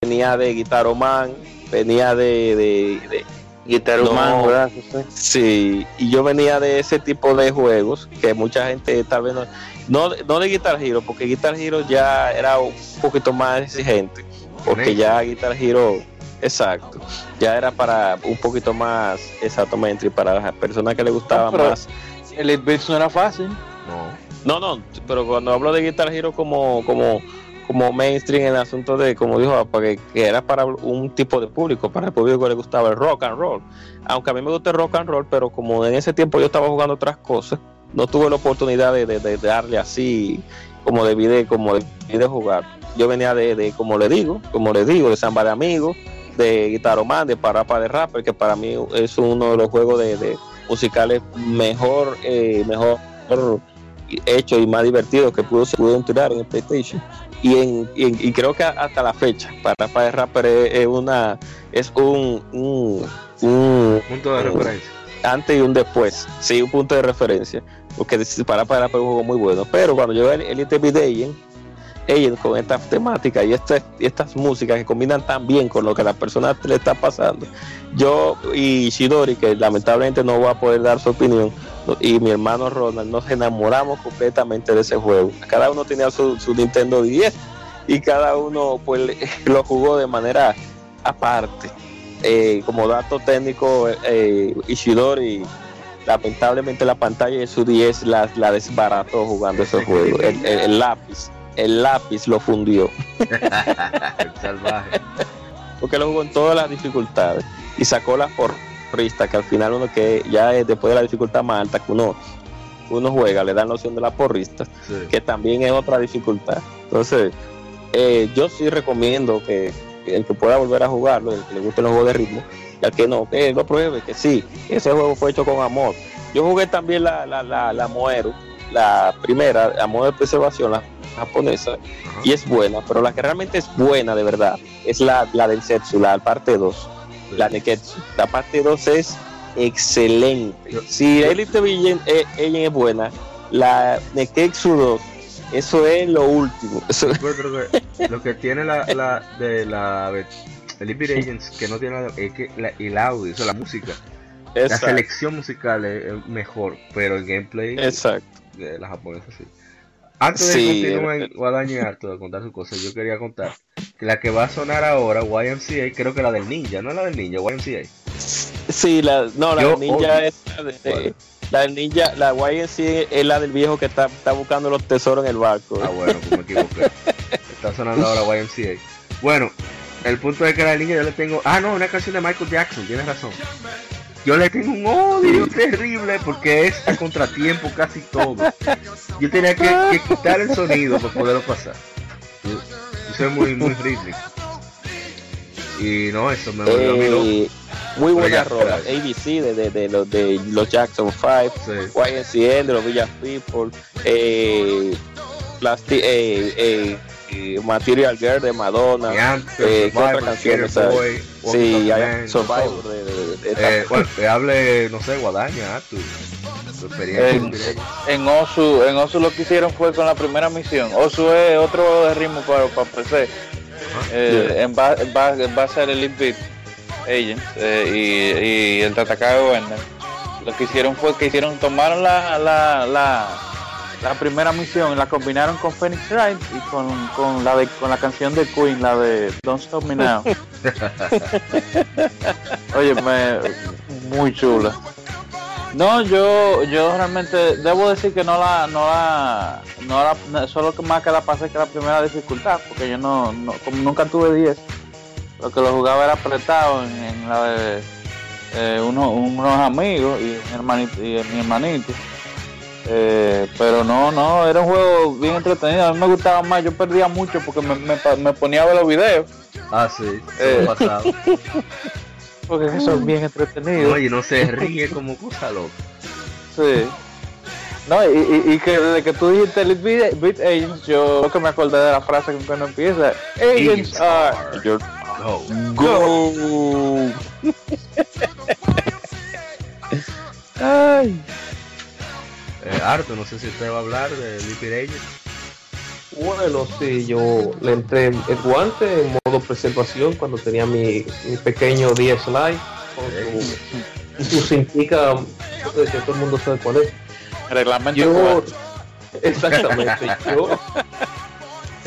venía de guitaroman, venía de, de, de Guitaroman, ¿verdad? Sí, y yo venía de ese tipo de juegos que mucha gente tal vez no, no, no de Guitar Hero, porque Guitar Hero ya era un poquito más exigente, porque ya Guitar Hero, exacto, ya era para un poquito más exactamente, y para las personas que le gustaba más. El Beats no era fácil. No. No, no, pero cuando hablo de Guitar Hero como, como, como mainstream en el asunto de, como dijo, porque que era para un tipo de público, para el público que le gustaba el rock and roll. Aunque a mí me gusta el rock and roll, pero como en ese tiempo yo estaba jugando otras cosas, no tuve la oportunidad de, darle así, como de video, como de, jugar. Yo venía de, como le digo, como le digo, de Samba de Amigos, de Guitaroman, de Parapa de Rapper, que para mí es uno de los juegos de, musicales mejor, eh, mejor hechos y más divertidos que pudo, se pudieron tirar en el PlayStation. Y, en, y, creo que hasta la fecha, para para Rapper es, una es un, un, punto de referencia. Antes y un después, sí, un punto de referencia. Porque para para es un juego muy bueno. Pero cuando llegó el Elite Video ellos con estas temáticas y, estas y estas músicas que combinan tan bien con lo que a la persona le está pasando. Yo y Shidori, que lamentablemente no va a poder dar su opinión, y mi hermano Ronald, nos enamoramos completamente de ese juego. Cada uno tenía su, Nintendo 10 y cada uno pues [LAUGHS] lo jugó de manera aparte. Eh, como dato técnico, eh, Ishidori lamentablemente la pantalla de su 10 la, la desbarató jugando ese juego. el lápiz el lápiz lo fundió. [LAUGHS] salvaje. Porque lo jugó en todas las dificultades y sacó la porrista, que al final uno que ya es después de la dificultad más alta que uno, uno juega, le dan la opción de la porrista, que también es otra dificultad. Entonces, eh, yo sí recomiendo que, el que pueda volver a jugarlo, el que le guste los juegos de ritmo, y al que no, que lo pruebe, que sí, ese juego fue hecho con amor. Yo jugué también la, la, la, la Moero, la primera, Amor de Preservación, la japonesa y es buena, pero la que realmente es buena de verdad es la, la del Setsu, la parte 2, la Neketsu. La parte 2 es excelente. Si Elite Villain eh, es buena, la Neketsu 2 eso es lo último. [LAUGHS] lo que tiene la, la de la Elite Agents que no tiene es que la, el audio, o la música. La selección musical es mejor, pero el gameplay Exacto. de la japonesa sí. Antes de sí, continuar Guadaña y Arto de contar sus cosas, yo quería contar que la que va a sonar ahora, YMCA, creo que la del ninja, ¿no es la del ninja? YMCA. Sí, la, no, la del ninja es la de, la del ninja, la YMCA es la del viejo que está, está buscando los tesoros en el barco. Ah, bueno, pues me equivoqué. [LAUGHS] está sonando ahora YMCA. Bueno, el punto es que la del ninja yo le tengo. Ah, no, una canción de Michael Jackson, tienes razón. Yo le tengo un odio terrible porque es a contratiempo casi todo. Yo tenía que, quitar el sonido para poderlo pasar. Yo, soy muy, muy rítmico. Y no, eso me volvió a mí eh, Muy buena rola. ABC de, de, los, de los Jackson 5, sí. YNCN de los Villa People, eh, eh, eh, Material Girl de Madonna, eh, otra canción? Sí, Survivor de, eh, bueno, te hable, no sé, Guadaña, tu, experiencia. En, Osu, en Osu lo que hicieron fue con la primera misión. Osu es otro de ritmo para, para PC. Eh, en va, va, a ser el Elite Agent y, y, el Tatakawa Wender. Lo que hicieron fue que hicieron, tomaron la, la, la la primera misión la combinaron con Phoenix Wright y con, con, la de, con la canción de Queen, la de Don't Stop Me Now. [LAUGHS] Oye, me, muy chula. No, yo yo realmente debo decir que no la no la no la solo que más que la pasé que la primera dificultad, porque yo no, no como nunca tuve 10, lo que lo jugaba era apretado en, la de eh, unos amigos y hermanito y mi hermanito eh, pero no, no, era un juego bien entretenido. A mí me gustaba más, yo perdía mucho porque me, me, ponía a ver los videos. Ah, sí, eh, [LAUGHS] porque son bien entretenidos. Oye, no se ríe como cosa loca. Sí. No, y, y, que desde que tú dijiste Elite Beat Agents, yo lo que me acordé de la frase que cuando empieza Agents, are, go. Go. [LAUGHS] Ay. Eh, Arto, no sé si usted va a hablar de Liquid Bueno, sí, yo le entré el guante en modo preservación cuando tenía mi, mi pequeño 10 Lite con su, su cintica, que todo el mundo sabe cuál es. Reglamento yo, Exactamente, [LAUGHS] yo,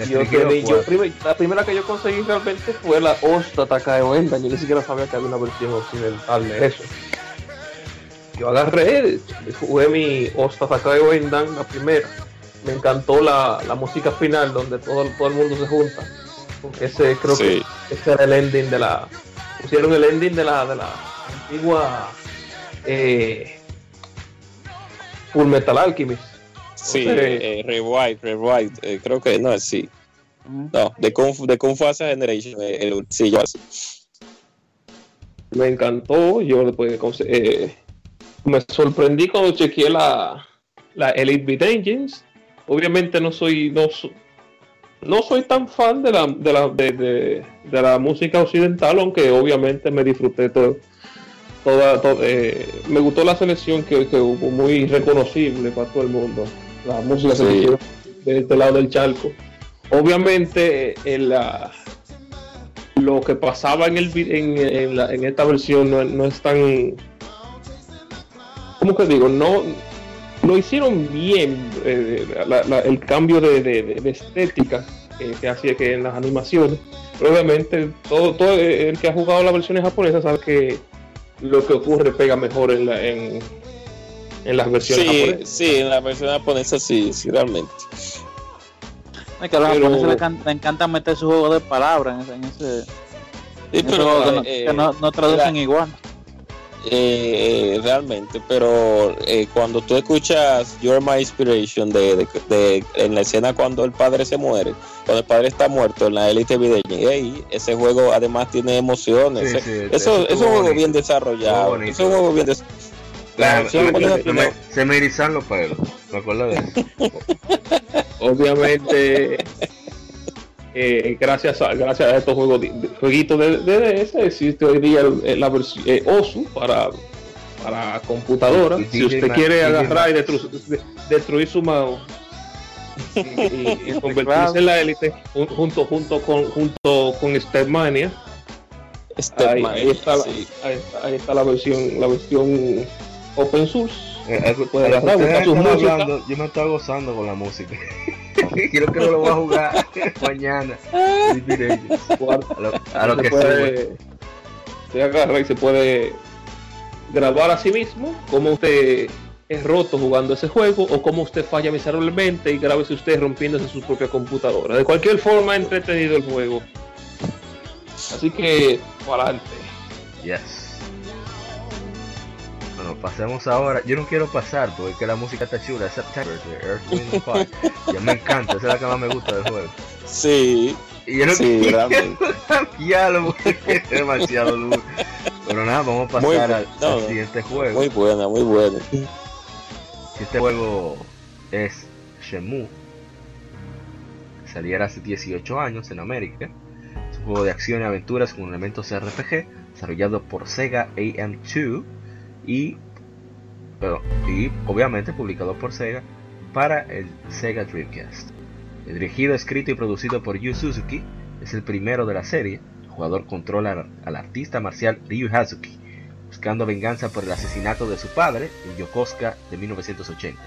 yo, yo la primera que yo conseguí realmente fue la Osta Takai Venda, yo ni siquiera sabía que había una versión occidental de eso yo agarré, jugué mi Osta Sakai Wendan, la primera. Me encantó la, la, música final donde todo, todo el mundo se junta. Ese creo que ese era el ending de la. Pusieron el ending de la, de la antigua eh, Full Metal Alchemist. Sí, eh, Rewind, Rewind, eh, creo que no, sí. No, de Kung, de Kung Fu Generation, eh, el, sí, yo así. Me encantó, yo después eh, me sorprendí cuando chequeé la, la Elite Beat Engines. Obviamente no soy, no, no soy tan fan de la, de la, de, la música occidental, aunque obviamente me disfruté todo. Toda, eh, me gustó la selección que, hubo, muy reconocible para todo el mundo. La música de este lado del charco. Obviamente, en la, lo que pasaba en, el, en, en, esta versión no, no, es tan. ¿Cómo que digo? No, lo hicieron bien eh, el cambio de, estética que hacía que en las animaciones. obviamente, todo, todo el que ha jugado las versiones japonesas sabe que lo que ocurre pega mejor en, la, en, en las versiones sí, japonesas. Sí, en las versiones japonesas sí, sí, realmente. Es que a los japoneses le, encanta meter su juego de palabras en, ese. Sí, pero, que, no, eh, traducen igual. Eh, realmente, pero eh, cuando tú escuchas You're My Inspiration de, de, en la escena cuando el padre se muere, cuando el padre está muerto en la élite hey, ese juego además tiene emociones. eso, es un juego bien desarrollado. Es un juego bien desarrollado. se me erizan los pelos, me eso. [LAUGHS] Obviamente eh, gracias, a, gracias a estos juegos, jueguitos de, DS, existe hoy día la versión eh, OSU para, para computadora. si usted quiere agarrar y destruir su mouse y, [LAUGHS] convertirse en la élite junto, junto con junto con Stepmania. Ahí, ahí, está, ahí, está, la versión la versión open source. Eh, yo me estaba gozando con la música. [LAUGHS] [LAUGHS] Quiero que no lo voy a jugar [LAUGHS] mañana. A lo, que puede, se agarra y se puede grabar a sí mismo como usted es roto jugando ese juego o como usted falla miserablemente y grábese usted rompiéndose su propia computadora. De cualquier forma, entretenido el juego. Así que, para adelante. Yes pasemos ahora. Yo no quiero pasar porque es que la música está chula. Es September de Earth, Wind Fire. ya me encanta, esa es la que más me gusta del juego. Sí. Y yo no sí, quiero cambiarlo porque es demasiado duro. Pero nada, vamos a pasar al, siguiente juego. Muy buena, muy buena. Este juego es Shenmue. Saliera hace 18 años en América. Es un juego de acción y aventuras con elementos RPG desarrollado por Sega AM2 y, y obviamente publicado por Sega para el Sega Dreamcast. Dirigido, escrito y producido por Yu Suzuki, es el primero de la serie. El jugador controla al artista marcial Ryu Hazuki, buscando venganza por el asesinato de su padre en Yokosuka de 1980,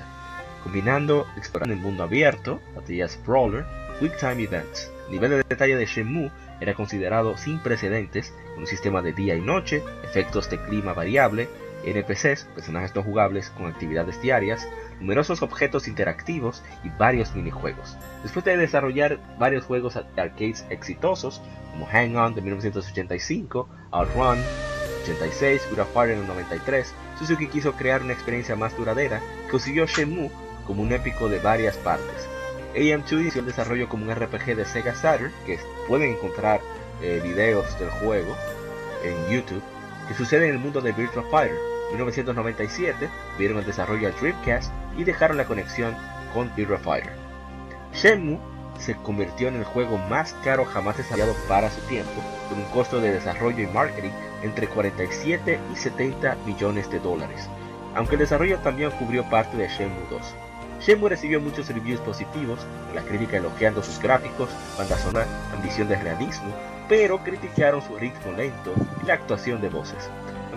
combinando explorando el mundo abierto, batallas brawler, quick time events. El nivel de detalle de Shenmue era considerado sin precedentes, con un sistema de día y noche, efectos de clima variable, NPCs, personajes no jugables con actividades diarias, numerosos objetos interactivos y varios minijuegos. Después de desarrollar varios juegos arcades exitosos, como Hang On de 1985, Outrun 86, Good Fire en el 93, Suzuki quiso crear una experiencia más duradera que consiguió Shenmue como un épico de varias partes. AM2 inició el desarrollo como un RPG de Sega Saturn, que pueden encontrar eh, videos del juego en YouTube, que sucede en el mundo de Virtua Fighter. 1997 vieron el desarrollo al Dreamcast y dejaron la conexión con Virtua Fighter. Shenmue se convirtió en el juego más caro jamás desarrollado para su tiempo, con un costo de desarrollo y marketing entre 47 y 70 millones de dólares, aunque el desarrollo también cubrió parte de Shenmue 2. Shenmue recibió muchos reviews positivos, con la crítica elogiando sus gráficos, banda sonora, ambición de realismo, pero criticaron su ritmo lento y la actuación de voces.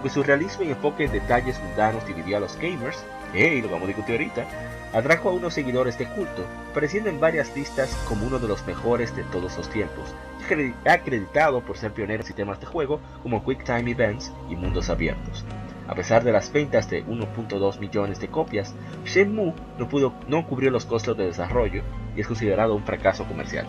Aunque su realismo y enfoque en detalles mundanos dividió a los gamers, y lo vamos a discutir ahorita, atrajo a unos seguidores de culto, apareciendo en varias listas como uno de los mejores de todos los tiempos, acreditado por ser pionero en sistemas de juego como Quick Time Events y mundos abiertos. A pesar de las ventas de 1.2 millones de copias, Shenmue no, pudo, no cubrió los costos de desarrollo y es considerado un fracaso comercial.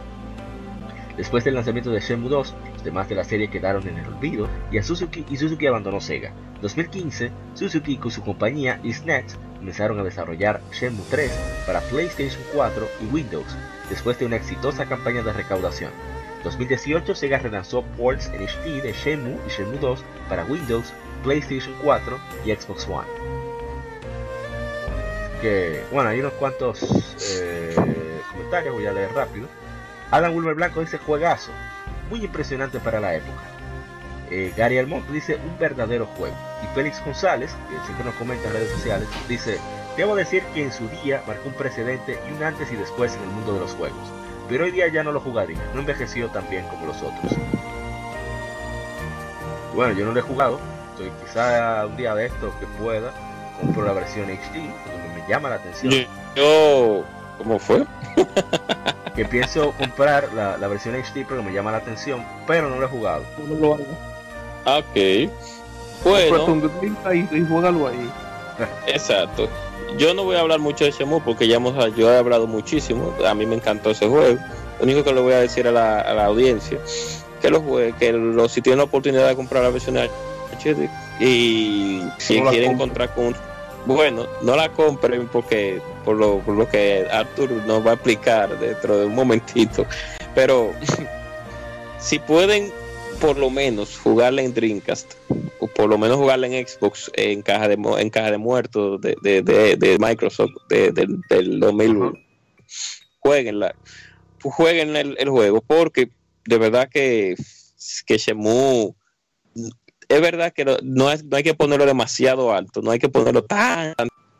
Después del lanzamiento de Shenmue 2, los demás de la serie quedaron en el olvido y, a Suzuki, y Suzuki abandonó Sega. En 2015, Suzuki con su compañía Isnet comenzaron a desarrollar Shenmue 3 para PlayStation 4 y Windows, después de una exitosa campaña de recaudación. En 2018, Sega relanzó ports en HD de Shenmue y Shenmue 2 para Windows, PlayStation 4 y Xbox One. que, bueno, hay unos cuantos eh, comentarios, voy a leer rápido. Alan Wilmer Blanco dice juegazo, muy impresionante para la época. Eh, Gary Almont dice un verdadero juego. Y Félix González, que siempre nos comenta en redes sociales, dice, debo decir que en su día marcó un precedente y un antes y después en el mundo de los juegos. Pero hoy día ya no lo jugaría, no envejeció tan bien como los otros. Bueno, yo no lo he jugado, estoy quizá un día de esto que pueda, compro la versión HD, porque me llama la atención. Yo, ¿cómo fue? [LAUGHS] que pienso comprar la, la, versión HD porque me llama la atención, pero no lo he jugado. No lo Ok. Bueno. Y, juégalo ahí. [LAUGHS] Exacto. Yo no voy a hablar mucho de Shenmue porque ya hemos, yo he hablado muchísimo. A mí me encantó ese juego. Lo único que le voy a decir a la, a la audiencia que los que los si tienen la oportunidad de comprar la versión HD y si quieren encontrar con bueno, no la compren porque por lo, por lo que Arthur nos va a explicar dentro de un momentito, pero [LAUGHS] si pueden por lo menos jugarla en Dreamcast o por lo menos jugarla en Xbox en caja de en caja de muertos de, de, de, Microsoft del 2001 jueguenla jueguen el, el, juego porque de verdad que que Shemu es verdad que no, no, hay que ponerlo demasiado alto no hay que ponerlo tan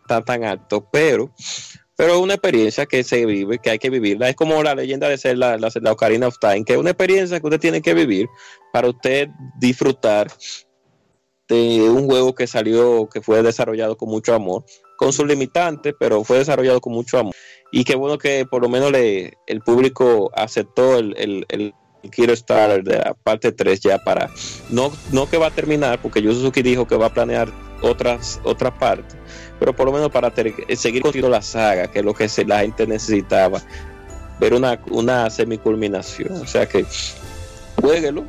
tan tan alto pero pero es una experiencia que se vive, que hay que vivirla. Es como la leyenda de ser la, la, Ocarina of Time, que es una experiencia que usted tiene que vivir para usted disfrutar de un juego que salió, que fue desarrollado con mucho amor, con sus limitantes, pero fue desarrollado con mucho amor. Y qué bueno que por lo menos le, el público aceptó el, el, el quiero estar de la parte 3 ya para no no que va a terminar porque Yu dijo que va a planear otras otras partes pero por lo menos para seguir continuando la saga, que es lo que la gente necesitaba, ver una, una semiculminación. O sea que jueguelo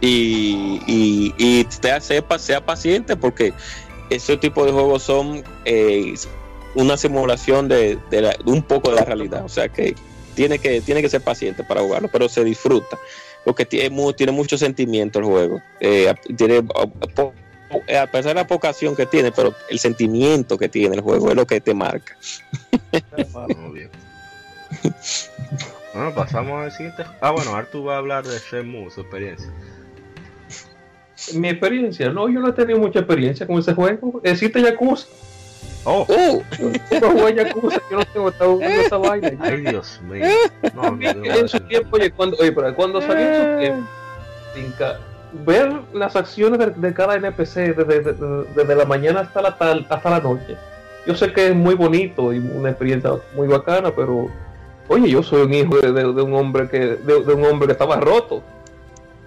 y, y, y sea, sea paciente porque ese tipo de juegos son eh, una simulación de, un poco de la realidad. O sea que tiene que, tiene que ser paciente para jugarlo, pero se disfruta. Porque tiene, tiene mucho sentimiento el juego. Eh, tiene a pesar de la poca acción que tiene, pero el sentimiento que tiene el juego es lo que te marca. bueno, pasamos al siguiente. Ah, bueno, Artu va a hablar de Shenmue, su experiencia. Mi experiencia, no, yo no he tenido mucha experiencia con ese juego. Existe Yakuza. Oh, oh. Yo [LAUGHS] no juego Yakuza, yo no tengo estado jugando esa vaina. Ay, Dios mío. No, no, en su tiempo, oye, cuando, oye, pero cuando salió en su tiempo, ver las acciones de, cada NPC desde, la mañana hasta la, hasta la noche. Yo sé que es muy bonito y una experiencia muy bacana, pero oye, yo soy un hijo de, un hombre que de, un hombre que estaba roto.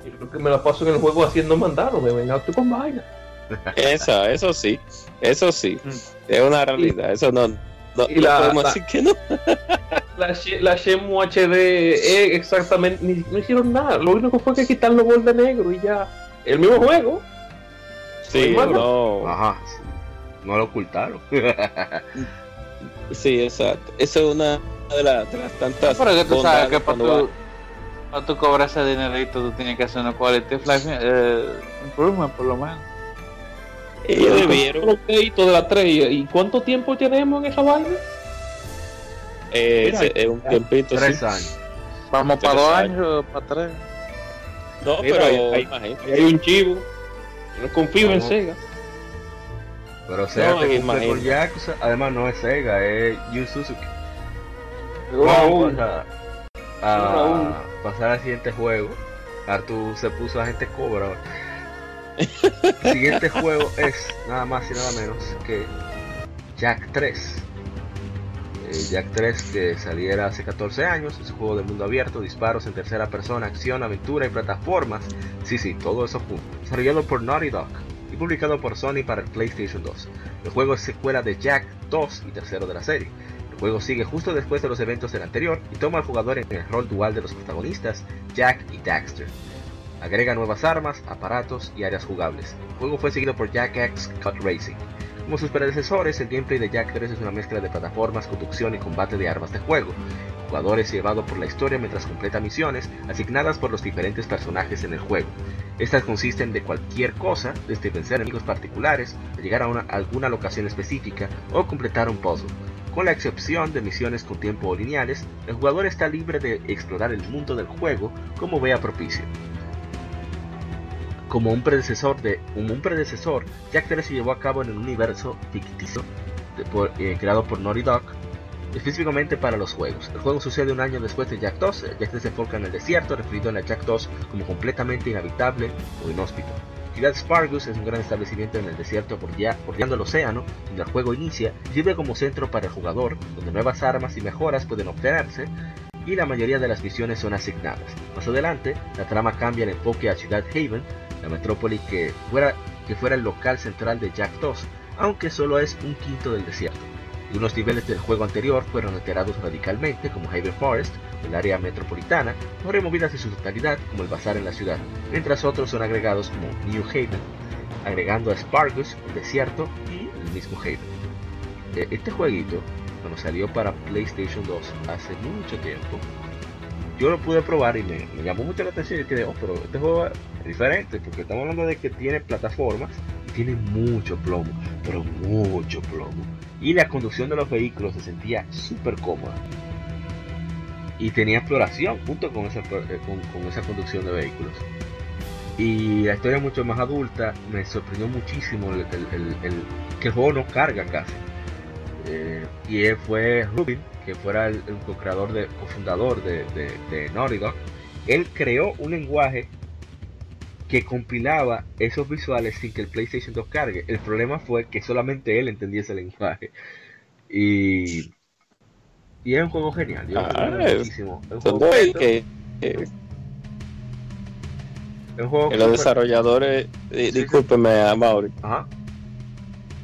Y creo que me la paso en el juego haciendo mandados, de venga tú con vaina. [LAUGHS] Eso, eso sí, eso sí, mm. es una realidad, eso no, y la, podemos decir que no. [LAUGHS] la, la Shenmue HD es exactamente, ni, no hicieron nada, lo único fue que quitar los bordes negros y ya. El mismo juego. Sí, no. Ajá. No lo ocultaron. sí, exacto. Eso es una de, las, de las tantas. Pero que tú sabes que para tu, para tu cobrar ese dinerito tú tienes que hacer una quality life eh, improvement por lo menos. Ellos debieron. Los créditos de la 3. ¿Y cuánto tiempo tenemos en esa vaina? Eh, Mira, es un tiempito. Tres sí. años. Vamos para dos años, para tres. No, Mira, pero hay, hay, hay, un chivo. Yo no confío no. en Sega. Pero Sega no, te cumple con Yakuza. Además, no es Sega, es Yu Suzuki. Vamos a, a pasar al siguiente juego. Artu se puso a gente cobra. El siguiente juego es nada más y nada menos que Jack 3. Eh, Jack 3 que saliera hace 14 años, es un juego de mundo abierto, disparos en tercera persona, acción, aventura y plataformas. Sí, sí, todo eso junto. Desarrollado por Naughty Dog y publicado por Sony para el PlayStation 2. El juego es secuela de Jack 2 y tercero de la serie. El juego sigue justo después de los eventos del anterior y toma al jugador en el rol dual de los protagonistas, Jack y Daxter. Agrega nuevas armas, aparatos y áreas jugables. El juego fue seguido por Jack X Cut Racing. Como sus predecesores, el gameplay de Jack 3 es una mezcla de plataformas, conducción y combate de armas de juego. El jugador es llevado por la historia mientras completa misiones asignadas por los diferentes personajes en el juego. Estas consisten de cualquier cosa, desde vencer enemigos particulares, llegar a, una, alguna locación específica o completar un puzzle. Con la excepción de misiones con tiempo lineales, el jugador está libre de explorar el mundo del juego como vea propicio. Como un predecesor de como un predecesor, Jack 3 se llevó a cabo en un universo ficticio eh, creado por Naughty Dog específicamente para los juegos. El juego sucede un año después de Jack 2, Jack 3 se enfoca en el desierto, referido en la Jack 2 como completamente inhabitable o inhóspito. Ciudad Spargus es un gran establecimiento en el desierto bordeando el océano, donde el juego inicia sirve como centro para el jugador, donde nuevas armas y mejoras pueden obtenerse, y la mayoría de las misiones son asignadas. Más adelante, la trama cambia el enfoque a Ciudad Haven, la metrópoli que fuera, que fuera el local central de Jack 2, aunque solo es un quinto del desierto. Algunos niveles del juego anterior fueron alterados radicalmente, como Haven Forest, el área metropolitana, o removidas en su totalidad, como el bazar en la ciudad, mientras otros son agregados como New Haven, agregando a Spargus, el desierto y el mismo Haven. Eh, este jueguito, cuando salió para PlayStation 2 hace mucho tiempo, yo lo pude probar y me, llamó mucho la atención y dije, oh, pero este juego diferente, porque estamos hablando de que tiene plataformas y tiene mucho plomo, pero mucho plomo y la conducción de los vehículos se sentía súper cómoda. Y tenía exploración junto con esa, eh, con, esa conducción de vehículos. Y la historia mucho más adulta me sorprendió muchísimo el, que el juego no carga casi. Eh, y fue Rubin, que fuera el, co-creador, de, cofundador de, de, de. Él creó un lenguaje que compilaba esos visuales sin que el PlayStation 2 cargue. El problema fue que solamente él entendía ese lenguaje. Y, y es un juego genial. ah, es, un juego que, que, que los desarrolladores, eh, discúlpeme a Mauri,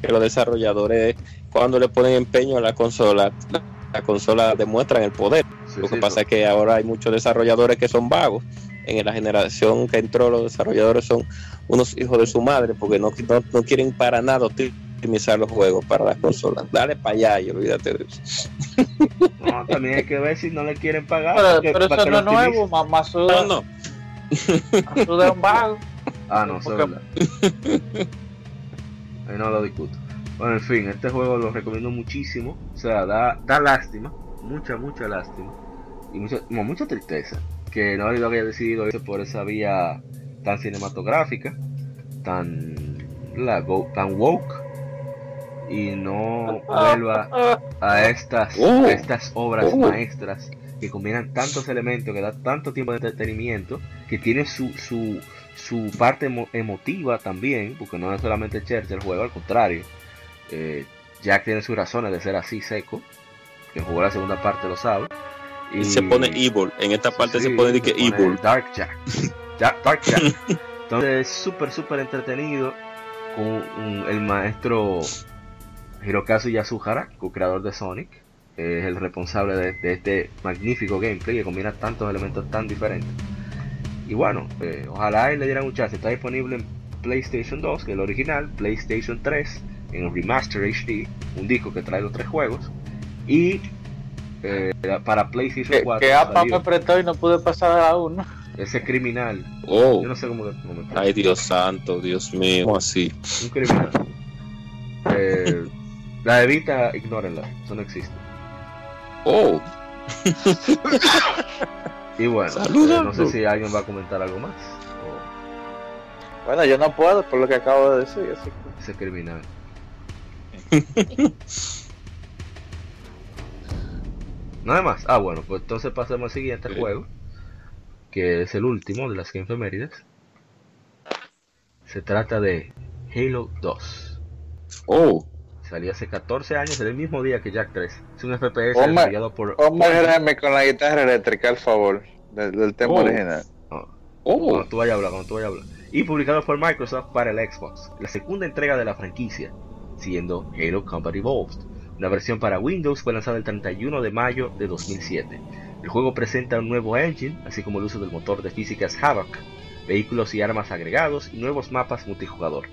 que los desarrolladores cuando le ponen empeño a la consola, la, consola demuestran el poder. Lo que pasa es que ahora hay muchos desarrolladores que son vagos en la generación que entró los desarrolladores son unos hijos de su madre porque no, no, quieren para nada optimizar los juegos para las consolas. Dale para allá y olvídate de eso. [LAUGHS] No, también hay que ver si no le quieren pagar. Pero, eso no es nuevo, más No, no. de un vago. Ah, no, porque... Ahí no lo discuto. Bueno, en fin, este juego lo recomiendo muchísimo. O sea, da, da lástima, mucha, mucha lástima. Y mucha, mucha tristeza que no haya decidido irse por esa vía tan cinematográfica, tan, tan woke, y no vuelva a estas, oh. estas obras oh. maestras que combinan tantos elementos, que da tanto tiempo de entretenimiento, que tiene su, su, su parte emotiva también, porque no es solamente Church el juego, al contrario. Eh, Jack tiene sus razones de ser así seco, que jugó la segunda parte lo sabe. Y se pone evil. En esta parte se pone que evil. Dark Jack. Dark Jack. [LAUGHS] Entonces es súper, súper entretenido con el maestro Hirokazu Yasuhara, co-creador de Sonic. Es el responsable de, este magnífico gameplay que combina tantos elementos tan diferentes. Y bueno, eh, ojalá le dieran un chance. Está disponible en PlayStation 2, que es el original, PlayStation 3, en Remaster HD, un disco que trae los tres juegos. Y eh, para PlayStation 4. Que, APA me apretó y no pude pasar a uno. Ese criminal. Oh. Yo no sé cómo, Ay, Dios santo, Dios mío, así. Un criminal. eh, la evita, ignórenla, eso no existe. Oh. y bueno, eh, no sé si alguien va a comentar algo más. Bueno, yo no puedo por lo que acabo de decir. Así que... Ese criminal. [LAUGHS] Nada más. Ah, bueno, pues entonces pasemos al siguiente juego. Que es el último de las Game Femérides. Se trata de Halo 2. Oh. Salió hace 14 años, en el mismo día que Jack 3. Es un FPS desarrollado por. Hombre, con la guitarra eléctrica, al favor. Del, tema oh. original. Oh. oh. Cuando tú vayas a hablar, cuando tú vayas a hablar. Y publicado por Microsoft para el Xbox. La segunda entrega de la franquicia, siendo Halo Combat Evolved la versión para Windows fue lanzada el 31 de mayo de 2007. El juego presenta un nuevo engine, así como el uso del motor de físicas Havoc, vehículos y armas agregados y nuevos mapas multijugador.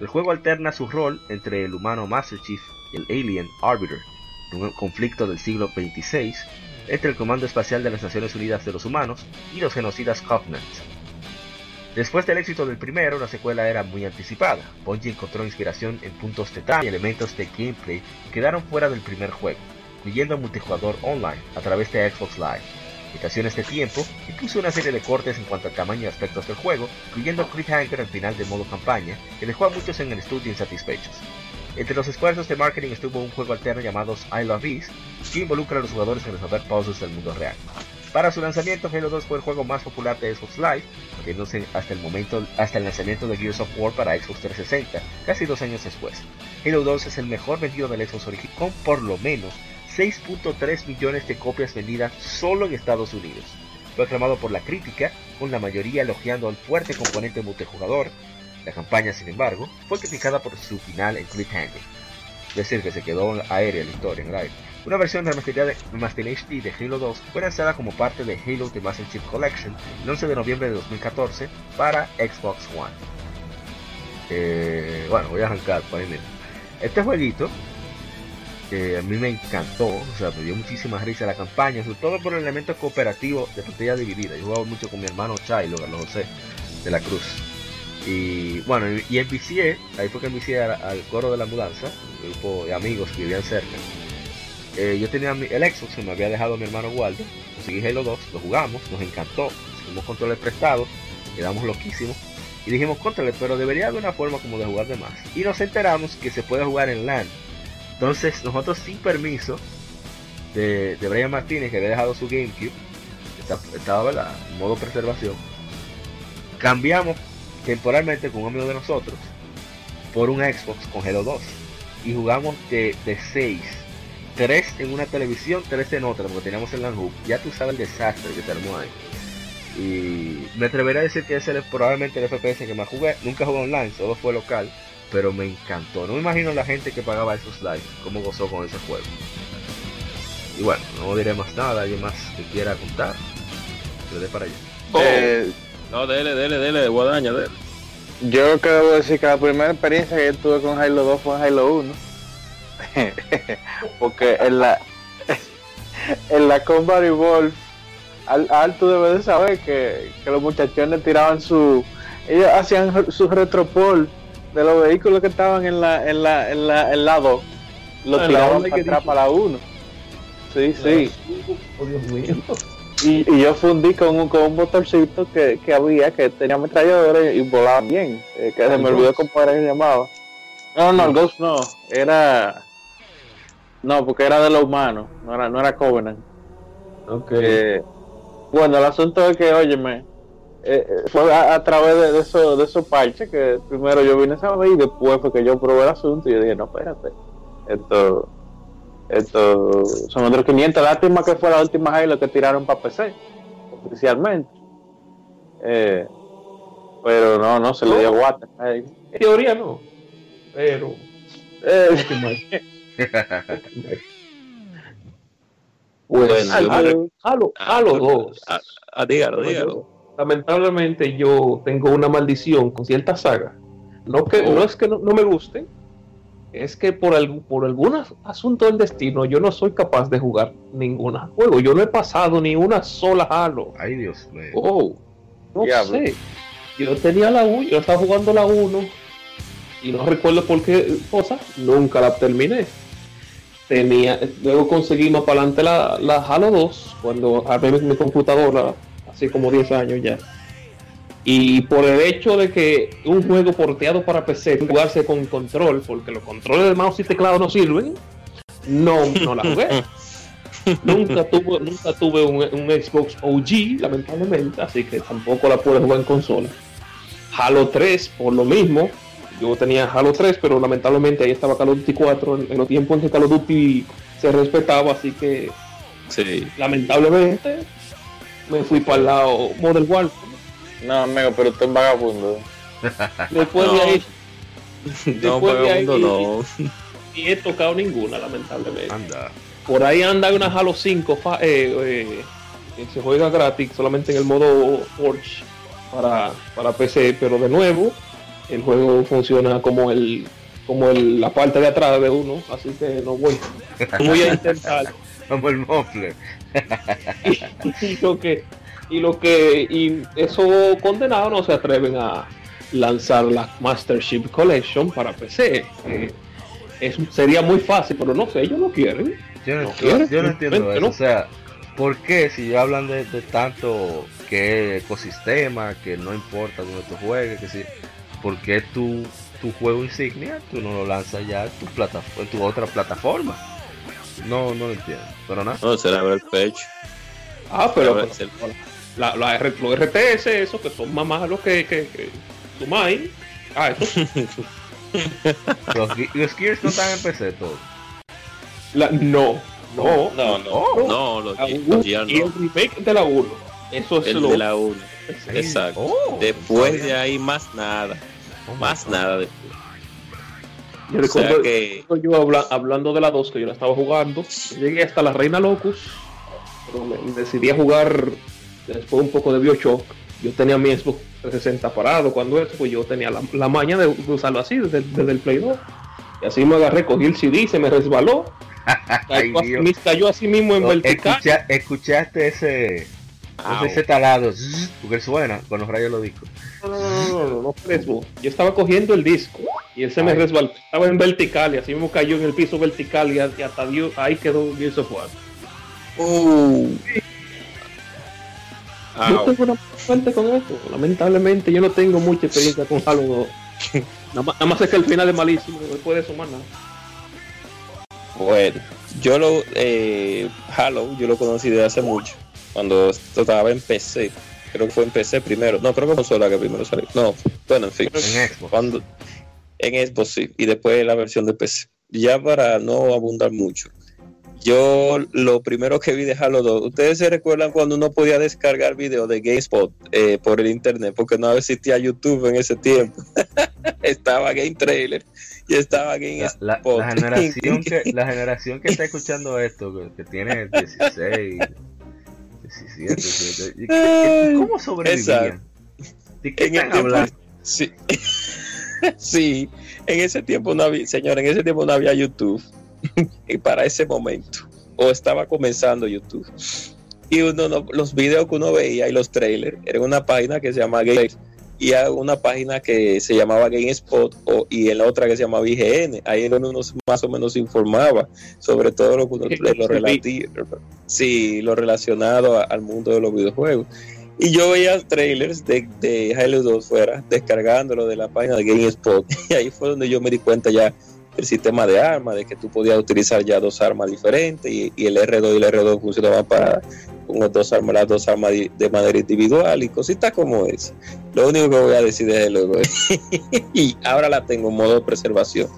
El juego alterna su rol entre el humano Master Chief y el alien Arbiter, un conflicto del siglo XXVI entre el Comando Espacial de las Naciones Unidas de los Humanos y los genocidas Covenant. Después del éxito del primero, la secuela era muy anticipada. Bungie encontró inspiración en puntos de trama y elementos de gameplay que quedaron fuera del primer juego. incluyendo multijugador online a través de Xbox Live. Limitaciones de tiempo incluso una serie de cortes en cuanto al tamaño y aspectos del juego, incluyendo cliffhanger al final del modo campaña, que dejó a muchos en el estudio insatisfechos. Entre los esfuerzos de marketing estuvo un juego alterno llamado I Love Beast, que involucra a los jugadores en resolver puzzles del mundo real. Para su lanzamiento, Halo 2 fue el juego más popular de Xbox Live, manteniéndose hasta el momento hasta el lanzamiento de Gears of War para Xbox 360, casi dos años después. Halo 2 es el mejor vendido del Xbox original, con por lo menos 6.3 millones de copias vendidas solo en Estados Unidos. Fue aclamado por la crítica, con la mayoría elogiando al fuerte componente multijugador. La campaña, sin embargo, fue criticada por su final en cliffhanger, es decir, que se quedó aérea la historia en el aire. Una versión remasterizada de de Halo 2 fue lanzada como parte de Halo The Master Chief Collection el 11 de noviembre de 2014 para Xbox One. Eh, bueno, voy a arrancar para Este jueguito a mí me encantó, o sea, me dio muchísimas risas la campaña, sobre todo por el elemento cooperativo de partida dividida. Yo jugaba mucho con mi hermano Chai, lo José de la Cruz. Y bueno, y envicié, ahí fue que envicié al, al coro de la mudanza, un grupo de amigos que vivían cerca. Eh, yo tenía el Xbox que me había dejado mi hermano Waldo, conseguí Halo 2, lo jugamos, nos encantó, hicimos controles prestados, quedamos loquísimos y dijimos controles, pero debería haber una forma como de jugar de más. Y nos enteramos que se puede jugar en LAN entonces, nosotros sin permiso de, Brian Martínez, que había dejado su GameCube, estaba en modo preservación, cambiamos temporalmente con un amigo de nosotros por un Xbox con Halo 2 y jugamos de 6 3 en una televisión, 3 en otra, porque teníamos el LAN Ya tú sabes el desastre que se armó ahí. Y me atrevería a decir que ese es probablemente el FPS que más jugué. Nunca jugué online, solo fue local pero me encantó. No me imagino la gente que pagaba esos likes, cómo gozó con ese juego. Y bueno, no diré más nada, alguien más que quiera contar. Yo de para allá. Oh. Eh, no, dele, dele, dele, guadaña, dele. Yo quiero decir que la primera experiencia que tuve con Halo 2 fue Halo 1. [LAUGHS] Porque en la [LAUGHS] en la Combat Evolve al, alto debe de saber que, que los muchachones tiraban su ellos hacían su retropol de los vehículos que estaban en la en la en la en lado los tiraban para atrás para la 1 sí. sí oh, Dios mío. Y, y, yo fundí con un, con un motorcito que, que había que tenía ametralladores y volaba bien. Eh, que se me olvidó cómo era que se llamaba. No no el Ghost no. Era no porque era de los humanos no era no era Covenant. Eh, bueno el asunto es que óyeme eh, eh, fue a, través de, de esos de eso parches que primero yo vine a saber y después fue que yo probé el asunto y yo dije, no, espérate, esto, esto son otros 500. Lástima que fue la última Halo que tiraron para PC, oficialmente. Eh, pero no, no, se le dio guata. En teoría no, pero... [LAUGHS] pues, Halo, Halo, Halo 2. dígalo, dígalo lamentablemente yo tengo una maldición con ciertas sagas. No, que, no es que no, me guste, es que por, algún, por algún asunto del destino yo no soy capaz de jugar ningún juego. Yo no he pasado ni una sola Halo. Ay, Dios mío. Oh, no sé. Yo tenía la 1, yo estaba jugando la 1 y no recuerdo por qué cosa, nunca la terminé. Tenía, luego conseguí más para adelante la, la Halo 2 cuando abrí mi computadora hace como 10 años ya. Y por el hecho de que un juego porteado para PC, jugarse con control, porque los controles de mouse y teclado no sirven, no, no la jugué. [LAUGHS] nunca tuve, nunca tuve un, Xbox OG, lamentablemente, así que tampoco la pude jugar en consola. Halo 3, por lo mismo, yo tenía Halo 3, pero lamentablemente ahí estaba Call of Duty 4 en, los tiempos en que Call of Duty se respetaba, así que sí. lamentablemente me fui para el lado Model Warfare. No, amigo, pero usted es vagabundo. [LAUGHS] Después de ahí. no, vagabundo no. Y he tocado ninguna, lamentablemente. Anda. Por ahí anda una Halo 5 eh, eh, que se juega gratis, solamente en el modo Forge para, para PC, pero de nuevo, el juego funciona como el como el, la parte de atrás de uno, así que no voy, voy a intentar. [LAUGHS] como el mofle. [LAUGHS] y, lo que y lo que y eso condenado no se atreven a lanzar la Master Collection para PC. Eh, sería muy fácil, pero no sé, ellos no quieren. Yo no, entiendo eso. O sea, ¿por qué si hablan de, tanto que ecosistema, que no importa donde tú juegues, que si, ¿por qué tu, tu juego insignia tú no lo lanzas ya en tu, plataforma, en tu otra plataforma? No, no lo entiendo. Pero nada. No, será el pecho. Ah, pero, la, la, los RTS, eso que son más malos que, que, que tu mind. Ah, eso. [LAUGHS] los, los Gears no están en PC todos. La, no, no, no, no, no, los, Gears Y el remake de la 1. Eso es el lo... de la 1. Exacto. Oh, después de ahí más nada. Oh más nada después. Yo recuerdo que yo hablando de la 2 que yo la estaba jugando, llegué hasta la Reina Locus, pero me decidí a jugar después un poco de Bioshock. Yo tenía mi Xbox 360 parado cuando eso, pues yo tenía la, la maña de usarlo así desde, desde, el Play 2. Y así me agarré, cogí el CD, se me resbaló. [LAUGHS] me cayó así mismo en vertical. ¿Escuchaste ese, ese talado? Porque suena con los rayos lo discos. No, no, no, no, no, no, Yo estaba cogiendo el disco y él se me resbaló. Estaba en vertical y así mismo cayó en el piso vertical y, hasta dio, ahí quedó Gears of War. Uh. No tengo una suerte con esto. Lamentablemente yo no tengo mucha experiencia con Halo 2. [LAUGHS] nada, más, es que el final es malísimo, no puede sumar nada. Bueno, yo lo eh, Halo, yo lo conocí desde hace mucho. Cuando estaba en PC creo que fue en PC primero. No, creo que fue la que primero salió. No, bueno, en fin. En Xbox. Cuando, en Xbox sí, y después la versión de PC. Ya para no abundar mucho. Yo lo primero que vi de Halo 2, ustedes se recuerdan cuando uno podía descargar videos de GameSpot eh, por el internet, porque no existía YouTube en ese tiempo. [LAUGHS] estaba Game Trailer y estaba Game la, La, generación que, [LAUGHS] la generación que está escuchando esto, que tiene 16, ¿Cómo sobrevivían? ¿De qué están hablando? Sí. [LAUGHS] sí, en ese tiempo no había, señor, en ese tiempo no había YouTube. [LAUGHS] y para ese momento. O estaba comenzando YouTube. Y uno los videos que uno veía y los trailers, era una página que se llama Game y hay una página que se llamaba GameSpot o, y en la otra que se llamaba IGN. Ahí uno más o menos informaba sobre todo lo, lo, relativo, sí, lo relacionado al mundo de los videojuegos. Y yo veía trailers de, de Halo 2 fuera, descargándolo de la página de GameSpot. [LAUGHS] Y ahí fue donde yo me di cuenta ya el sistema de armas, de que tú podías utilizar ya dos armas diferentes y, el R2 y el R2 funcionaban para con las dos armas, las dos armas de, manera individual y cositas como es. Lo único que voy a decir es luego [LAUGHS] y ahora la tengo en modo de preservación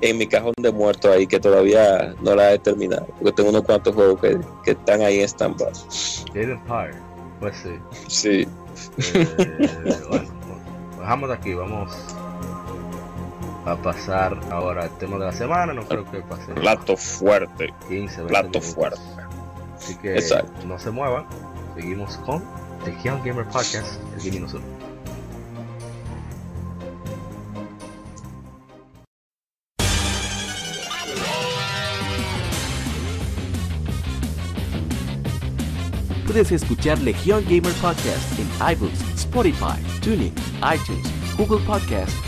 en mi cajón de muertos ahí que todavía no la he terminado porque tengo unos cuantos juegos que, que están ahí en stand-by. pues sí. Sí. Eh, [LAUGHS] bueno, bajamos de aquí, vamos a pasar ahora al tema de la semana. No creo que pase. Plato fuerte. 15, Plato fuerte. Así que no se muevan. Seguimos con The Young Gamer Podcast, el Gaming. Puedes escuchar Legion Gamer Podcast en iBooks, Spotify, Tuning, iTunes, Google Podcast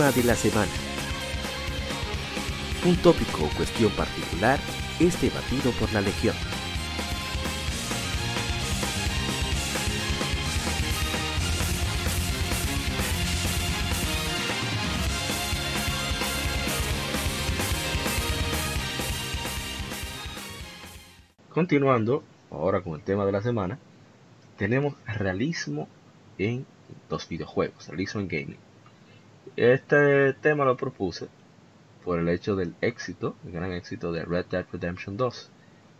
De la semana. Un tópico o cuestión particular es debatido por la Legión. Continuando ahora con el tema de la semana, tenemos realismo en los videojuegos, realismo en gaming. Este tema lo propuse por el hecho del éxito, el gran éxito de Red Dead Redemption 2,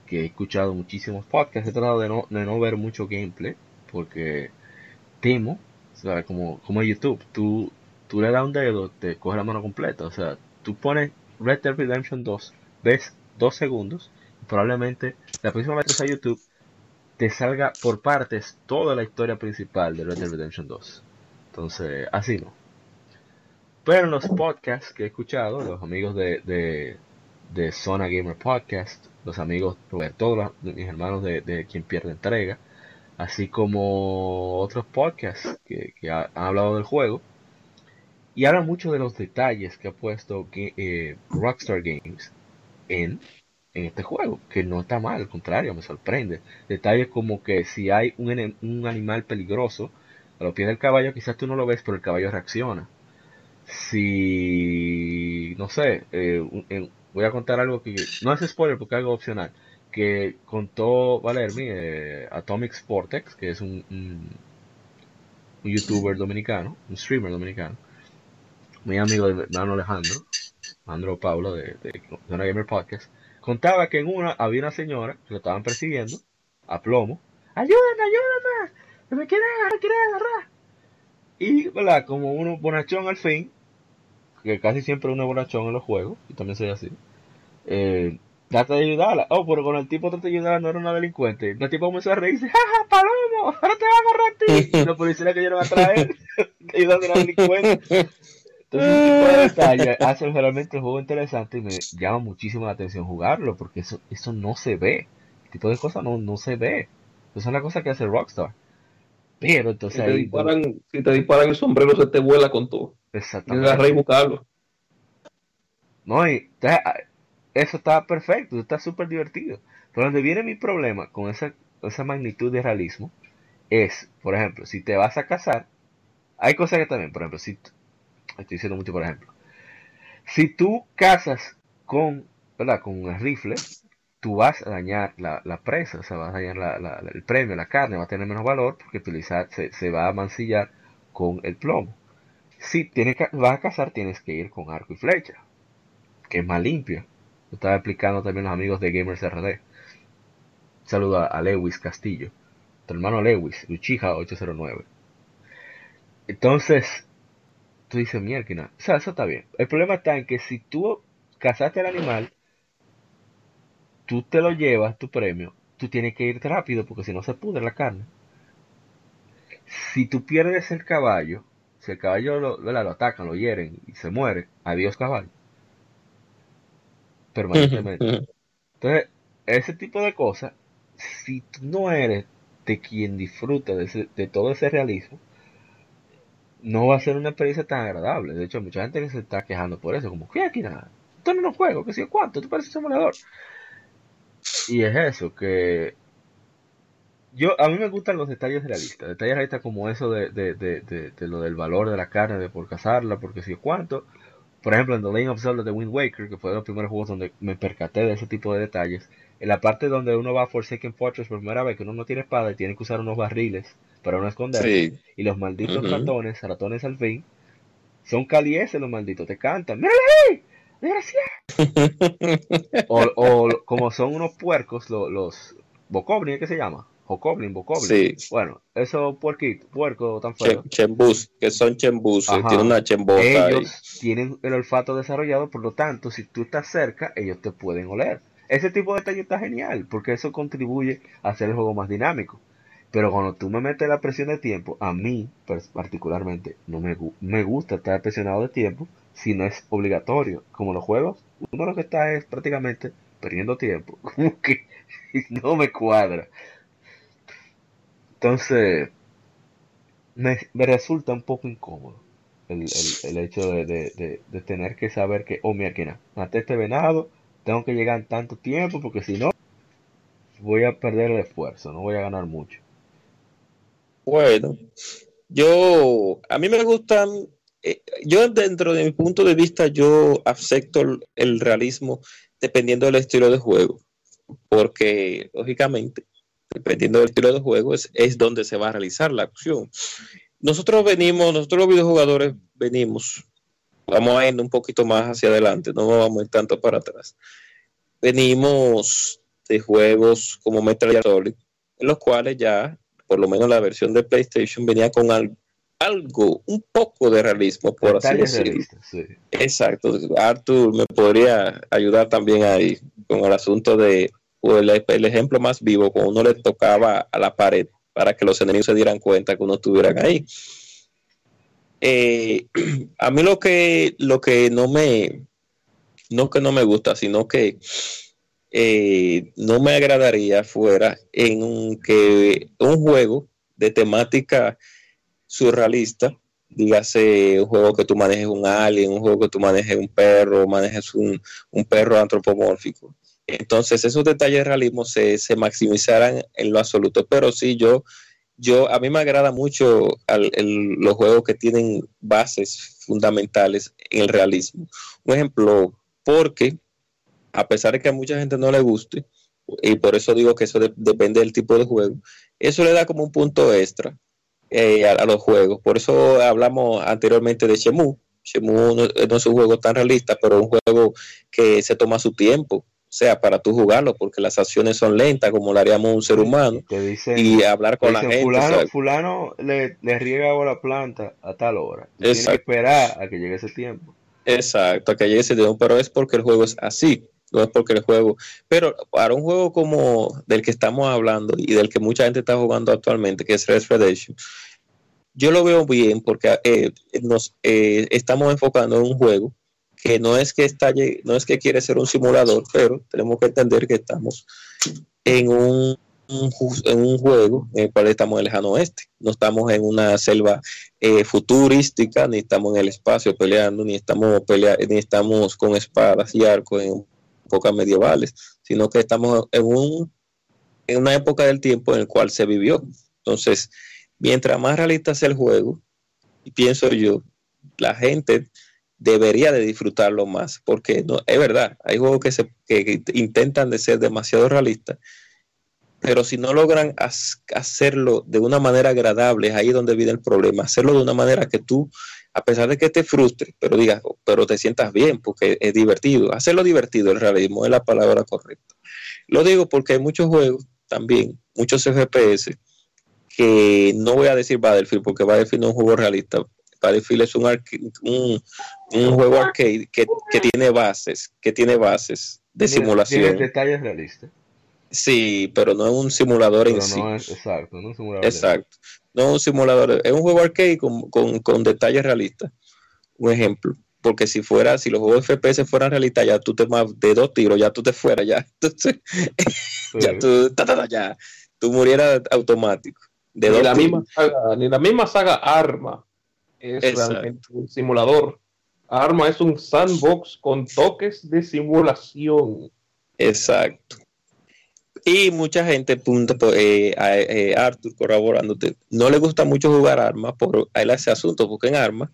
que he escuchado muchísimos podcasts, he tratado de no, ver mucho gameplay, porque temo, o sea, como, como YouTube, tú, tú le das un dedo, te coge la mano completa, o sea, tú pones Red Dead Redemption 2, ves dos segundos, y probablemente la próxima vez que sea YouTube, te salga por partes toda la historia principal de Red Dead Redemption 2. Entonces, así no. Pero en los podcasts que he escuchado, los amigos de, de, Zona Gamer Podcast, los amigos, todos mis hermanos de, Quien Pierde Entrega, así como otros podcasts que, han hablado del juego, y hablan mucho de los detalles que ha puesto eh, Rockstar Games en, en este juego, que no está mal, al contrario, me sorprende. Detalles como que si hay un, un animal peligroso a los pies del caballo, quizás tú no lo ves, pero el caballo reacciona si, no sé, eh, voy a contar algo que no es spoiler porque es algo opcional, que contó Valermi, eh, Atomic Sportex, que es un, un, youtuber dominicano, un streamer dominicano, muy amigo de hermano Alejandro, Alejandro Paulo de, de, Zona Gamer Podcast, contaba que en una había una señora que lo estaban persiguiendo a plomo. ¡Ayúdame, ayúdame! ¡Me quieren agarrar, quieren agarrar! Y, ¿verdad? Como uno bonachón al fin, que casi siempre uno es bonachón en los juegos, y también soy así, eh, trata de ayudarla. Oh, pero con el tipo trata de ayudarla no era una delincuente. El tipo comenzó a reírse, ¡jaja, palomo! ¡Ahora te van a agarrar a ti! [LAUGHS] Y los policías que llegaron a traer, [LAUGHS] ayudando a la delincuente. Entonces, tipo de [LAUGHS] detalle hace realmente el juego interesante y me llama muchísimo la atención jugarlo, porque eso, eso no se ve. El tipo de cosas no, no se ve. Eso es la cosa que hace Rockstar. Pero entonces si te, disparan, si te disparan el sombrero se te vuela con todo. Exactamente. Y buscarlo. No, y eso está perfecto, está súper divertido. Pero donde viene mi problema con esa, esa magnitud de realismo es, por ejemplo, si te vas a casar, hay cosas que también, por ejemplo, si estoy diciendo mucho, por ejemplo, si tú casas con, ¿verdad? Con un rifle, tú vas a dañar la, presa, o sea, vas a dañar el premio, la carne, va a tener menos valor porque utilizar, se, va a mancillar con el plomo. Si tienes que, vas a cazar, tienes que ir con arco y flecha, que es más limpio. Lo estaba explicando también los amigos de Gamers RD. Saludo a, Lewis Castillo, tu hermano Lewis, Luchija 809. Entonces, tú dices, mierda, o sea, eso está bien. El problema está en que si tú cazaste el animal, tú te lo llevas, tu premio, tú tienes que ir rápido porque si no se pudre la carne. Si tú pierdes el caballo, si el caballo lo, lo atacan, lo hieren y se muere, adiós caballo. Permanentemente. Entonces, ese tipo de cosas, si tú no eres de quien disfruta de, de todo ese realismo, no va a ser una experiencia tan agradable. De hecho, mucha gente que se está quejando por eso, como, ¿qué aquí nada? Esto no es un juego, que si cuánto, tú pareces un simulador. Y es eso, que yo a mí me gustan los detalles realistas, detalles realistas como eso de, de, de, de, lo del valor de la carne, de por cazarla, porque si cuánto. Por ejemplo, en The Lane of Zelda de Wind Waker, que fue de los primeros juegos donde me percaté de ese tipo de detalles, en la parte donde uno va a Forsaken Fortress por primera vez, que uno no tiene espada y tiene que usar unos barriles para no esconderse, y los malditos ratones, ratones al fin, son calieses los malditos, te cantan, ¡Mírale ahí! [LAUGHS] o, o, como son unos puercos, los, los Bokoblin, ¿qué se llama? Bokoblin, Bokoblin. Sí. Bueno, esos puerquitos, puercos tan feos. Chembus, que son chembus, tienen una Ellos tienen el olfato desarrollado, por lo tanto, si tú estás cerca, ellos te pueden oler. Ese tipo de detalle está genial, porque eso contribuye a hacer el juego más dinámico. Pero cuando tú me metes la presión de tiempo, a mí particularmente no me, me gusta estar presionado de tiempo, si no es obligatorio. Como los juegos, uno lo que está es prácticamente perdiendo tiempo. [LAUGHS] Como que no me cuadra. Entonces, me, resulta un poco incómodo el, hecho de, tener que saber que, oh, mira, que nada, maté este venado, tengo que llegar en tanto tiempo porque si no, voy a perder el esfuerzo, no voy a ganar mucho. Bueno, yo, a mí me gustan eh, yo dentro de mi punto de vista, yo acepto el, realismo dependiendo del estilo de juego, porque lógicamente dependiendo del estilo de juego, es, es donde se va a realizar la acción. Nosotros venimos, nosotros los videojugadores venimos, vamos a ir un poquito más hacia adelante, no vamos a ir tanto para atrás. Venimos de juegos como Metal Gear Solid, en los cuales ya, por lo menos la versión de PlayStation, venía con algo, algo un poco de realismo, por así decirlo. Exacto. Arthur me podría ayudar también ahí con el asunto de el, ejemplo más vivo, cuando uno le tocaba a la pared para que los enemigos se dieran cuenta que uno estuvieran ahí. Eh, [CLEARS THROAT] a mí lo que, lo que no me, no que no me gusta, sino que eh, no me agradaría fuera en que un juego de temática surrealista, dígase un juego que tú manejes un alien, un juego que tú manejes un perro, manejes un, un perro antropomórfico, entonces, esos detalles de realismo se, se maximizarán en lo absoluto. Pero sí, yo, yo, a mí me agrada mucho los juegos que tienen bases fundamentales en el realismo. Un ejemplo, porque a pesar de que a mucha gente no le guste, y por eso digo que eso depende del tipo de juego, eso le da como un punto extra eh, a, los juegos. Por eso hablamos anteriormente de Shemu. Shemu no, no, es un juego tan realista, pero un juego que se toma su tiempo sea para tú jugarlo, porque las acciones son lentas, como lo haríamos un ser humano, y hablar con la gente. Fulano, fulano le, le, riega agua a la planta a tal hora. Tiene que esperar a que llegue ese tiempo. Exacto, a que llegue ese tiempo, pero es porque el juego es así, no es porque el juego. Pero para un juego como del que estamos hablando y del que mucha gente está jugando actualmente, que es Red Redemption, yo lo veo bien porque eh, nos eh, estamos enfocando en un juego que no es que está no es que quiere ser un simulador, pero tenemos que entender que estamos en un, en un juego en el cual estamos en el lejano oeste. No estamos en una selva eh, futurística, ni estamos en el espacio peleando, ni estamos ni estamos con espadas y arcos en épocas medievales, sino que estamos en un en una época del tiempo en el cual se vivió. Entonces, mientras más realista sea el juego, pienso yo, la gente debería de disfrutarlo más, porque no, es verdad, hay juegos que, se, que intentan de ser demasiado realistas, pero si no logran hacerlo de una manera agradable, es ahí donde viene el problema, hacerlo de una manera que tú, a pesar de que te frustre, pero digas, pero te sientas bien, porque es divertido, hacerlo divertido, el realismo es la palabra correcta. Lo digo porque hay muchos juegos también, muchos FPS, que no voy a decir Battlefield, porque Battlefield no es un juego realista, Battlefield es un, un, un juego arcade que, que, tiene bases, que tiene bases de simulación. Tiene detalles realistas. Sí, pero no es un simulador en sí. exacto, no es un simulador. Exacto. No es un simulador, es un juego arcade con, con, con detalles realistas. Un ejemplo porque si fuera, si los juegos FPS fueran realistas, ya tú te más de dos tiros, ya tú te fueras, ya, [LAUGHS] Entonces, ya tú, ya, tú murieras automático. De ni, la misma saga, ni la misma saga Arma es realmente un simulador. Arma es un sandbox con toques de simulación. Exacto. Y mucha gente, punto, pues, eh, eh, Arthur corroborándote, no le gusta mucho jugar armas por ese asunto, porque en armas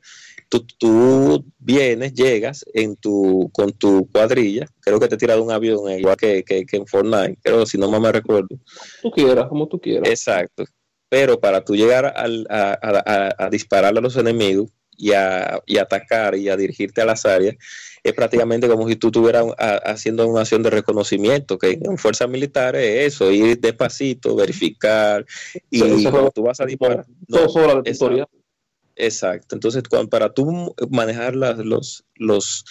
tú, tú, vienes, llegas en tu, con tu cuadrilla, creo que te tiras de un avión igual que, que, en Fortnite, creo, si no me recuerdo. Tú quieras, como tú quieras. Exacto pero para tú llegar a, disparar a los enemigos y a, atacar y a dirigirte a las áreas, es prácticamente como si tú estuvieras haciendo una acción de reconocimiento, que en fuerzas militares es eso, ir despacito, verificar, y tú vas a disparar. Dos horas de tutorial. Exacto. Entonces, para tú manejar los, los,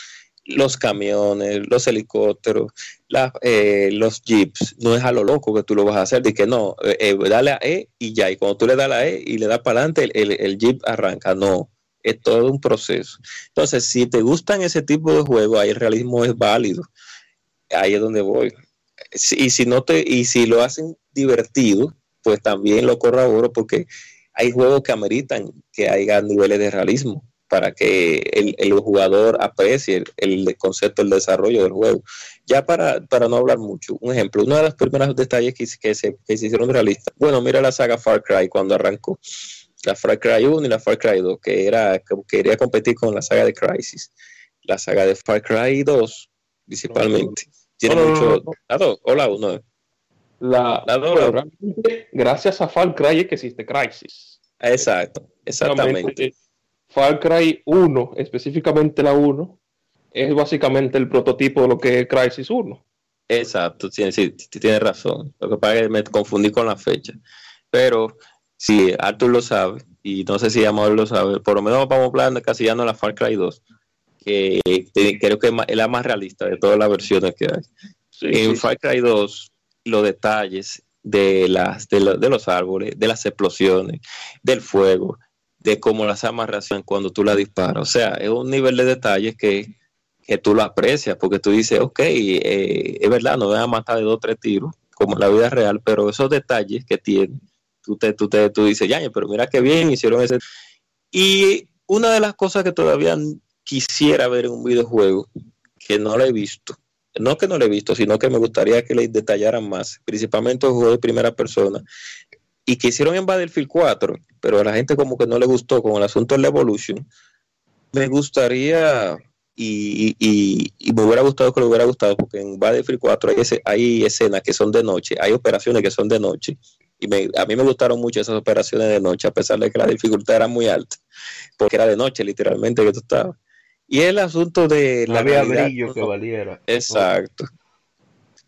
los camiones, los helicópteros, eh, los jeeps, no es a lo loco que tú lo vas a hacer, de que no, eh, eh, dale a E y ya, y cuando tú le das a E y le das para adelante, el, jeep arranca, no, es todo un proceso. Entonces, si te gustan ese tipo de juegos, ahí el realismo es válido, ahí es donde voy. Y si, no te, y si lo hacen divertido, pues también lo corroboro porque hay juegos que ameritan que haya niveles de realismo para que el, jugador aprecie el, concepto del desarrollo del juego. Ya para, para no hablar mucho, un ejemplo, uno de los primeros detalles que, que, se, que se hicieron realistas, bueno, mira la saga Far Cry cuando arrancó, la Far Cry 1 y la Far Cry 2, que era que quería competir con la saga de Crisis, la saga de Far Cry 2, principalmente. Tiene mucho... ¿A dos? ¿O la 1? La, la gracias a Far Cry es que existe Crisis. Exacto, exactamente. Far Cry 1, específicamente la 1, es básicamente el prototipo de lo que es Crisis 1. Exacto, sí, sí, tienes razón. Lo que pasa es que me confundí con la fecha. Pero si Arthur lo sabe, y no sé si Amador lo sabe, por lo menos vamos a hablar de casillando la Far Cry 2, que creo que es la más realista de todas las versiones que hay. en Far Cry 2, los detalles de, las, de, los árboles, de las explosiones, del fuego, de cómo las armas reaccionan cuando tú la disparas. O sea, es un nivel de detalles que, que tú lo aprecias, porque tú dices, ok, eh, es verdad, no van a matar de dos o tres tiros, como en la vida real, pero esos detalles que tiene tú, te, tú, te, tú dices, ya, pero mira qué bien hicieron ese. Y una de las cosas que todavía quisiera ver en un videojuego, que no lo he visto, no que no lo he visto, sino que me gustaría que le detallaran más, principalmente los juegos de primera persona, y que hicieron en Battlefield 4, pero a la gente como que no le gustó con el asunto de la Evolution, me gustaría y, y, me hubiera gustado que le hubiera gustado, porque en Battlefield 4 hay, hay escenas que son de noche, hay operaciones que son de noche, y a mí me gustaron mucho esas operaciones de noche, a pesar de que la dificultad era muy alta, porque era de noche literalmente que tú estabas. Y el asunto de la había brillo que valiera. Exacto.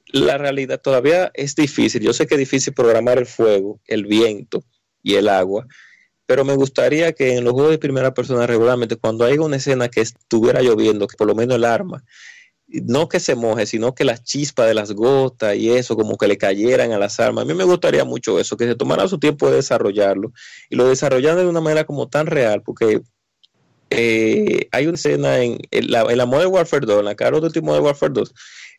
La realidad todavía es difícil. Yo sé que es difícil programar el fuego, el viento y el agua, pero me gustaría que en los juegos de primera persona regularmente, cuando haya una escena que estuviera lloviendo, que por lo menos el arma no que se moje, sino que las chispas de las gotas y eso, como que le cayeran a las armas. A mí me gustaría mucho eso, que se tomara su tiempo de desarrollarlo y lo desarrollaran de una manera como tan real, porque eh, hay una escena en, la, en la Modern Warfare 2, en la of Duty Modern Warfare 2,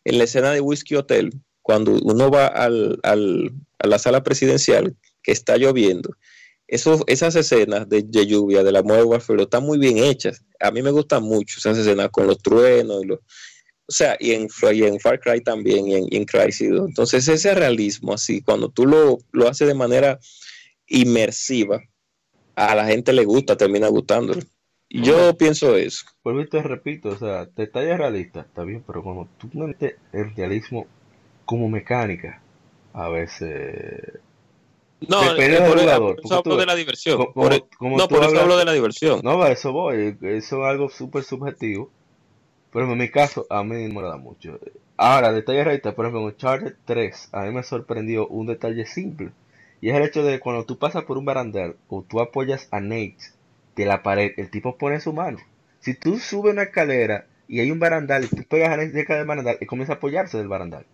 en la escena de Whiskey Hotel, cuando uno va al, al, a la sala presidencial que está lloviendo. Eso, esas escenas de, lluvia de la Modern Warfare 2 están muy bien hechas. A mí me gustan mucho esas escenas con los truenos y los, o sea, y en, en Far Cry también, y en, y Crysis Entonces, ese realismo, así, cuando tú lo, lo haces de manera inmersiva, a la gente le gusta, termina gustándole. Yo pienso eso. Pues te repito, o sea, detalles realistas, está bien, pero cuando tú metes el realismo como mecánica, a veces no, por, eso hablo de la diversión. no, por eso hablo de la diversión. No, eso voy. Eso es algo súper subjetivo. Pero en mi caso, a mí me da mucho. Ahora, detalle realista, por ejemplo, en Uncharted 3, a mí me sorprendió un detalle simple. Y es el hecho de cuando tú pasas por un barandal o tú apoyas a Nate de la pared, el tipo pone su mano. Si tú subes una escalera y hay un barandal y tú pegas a Nate cerca del barandal, y comienza a apoyarse del barandal.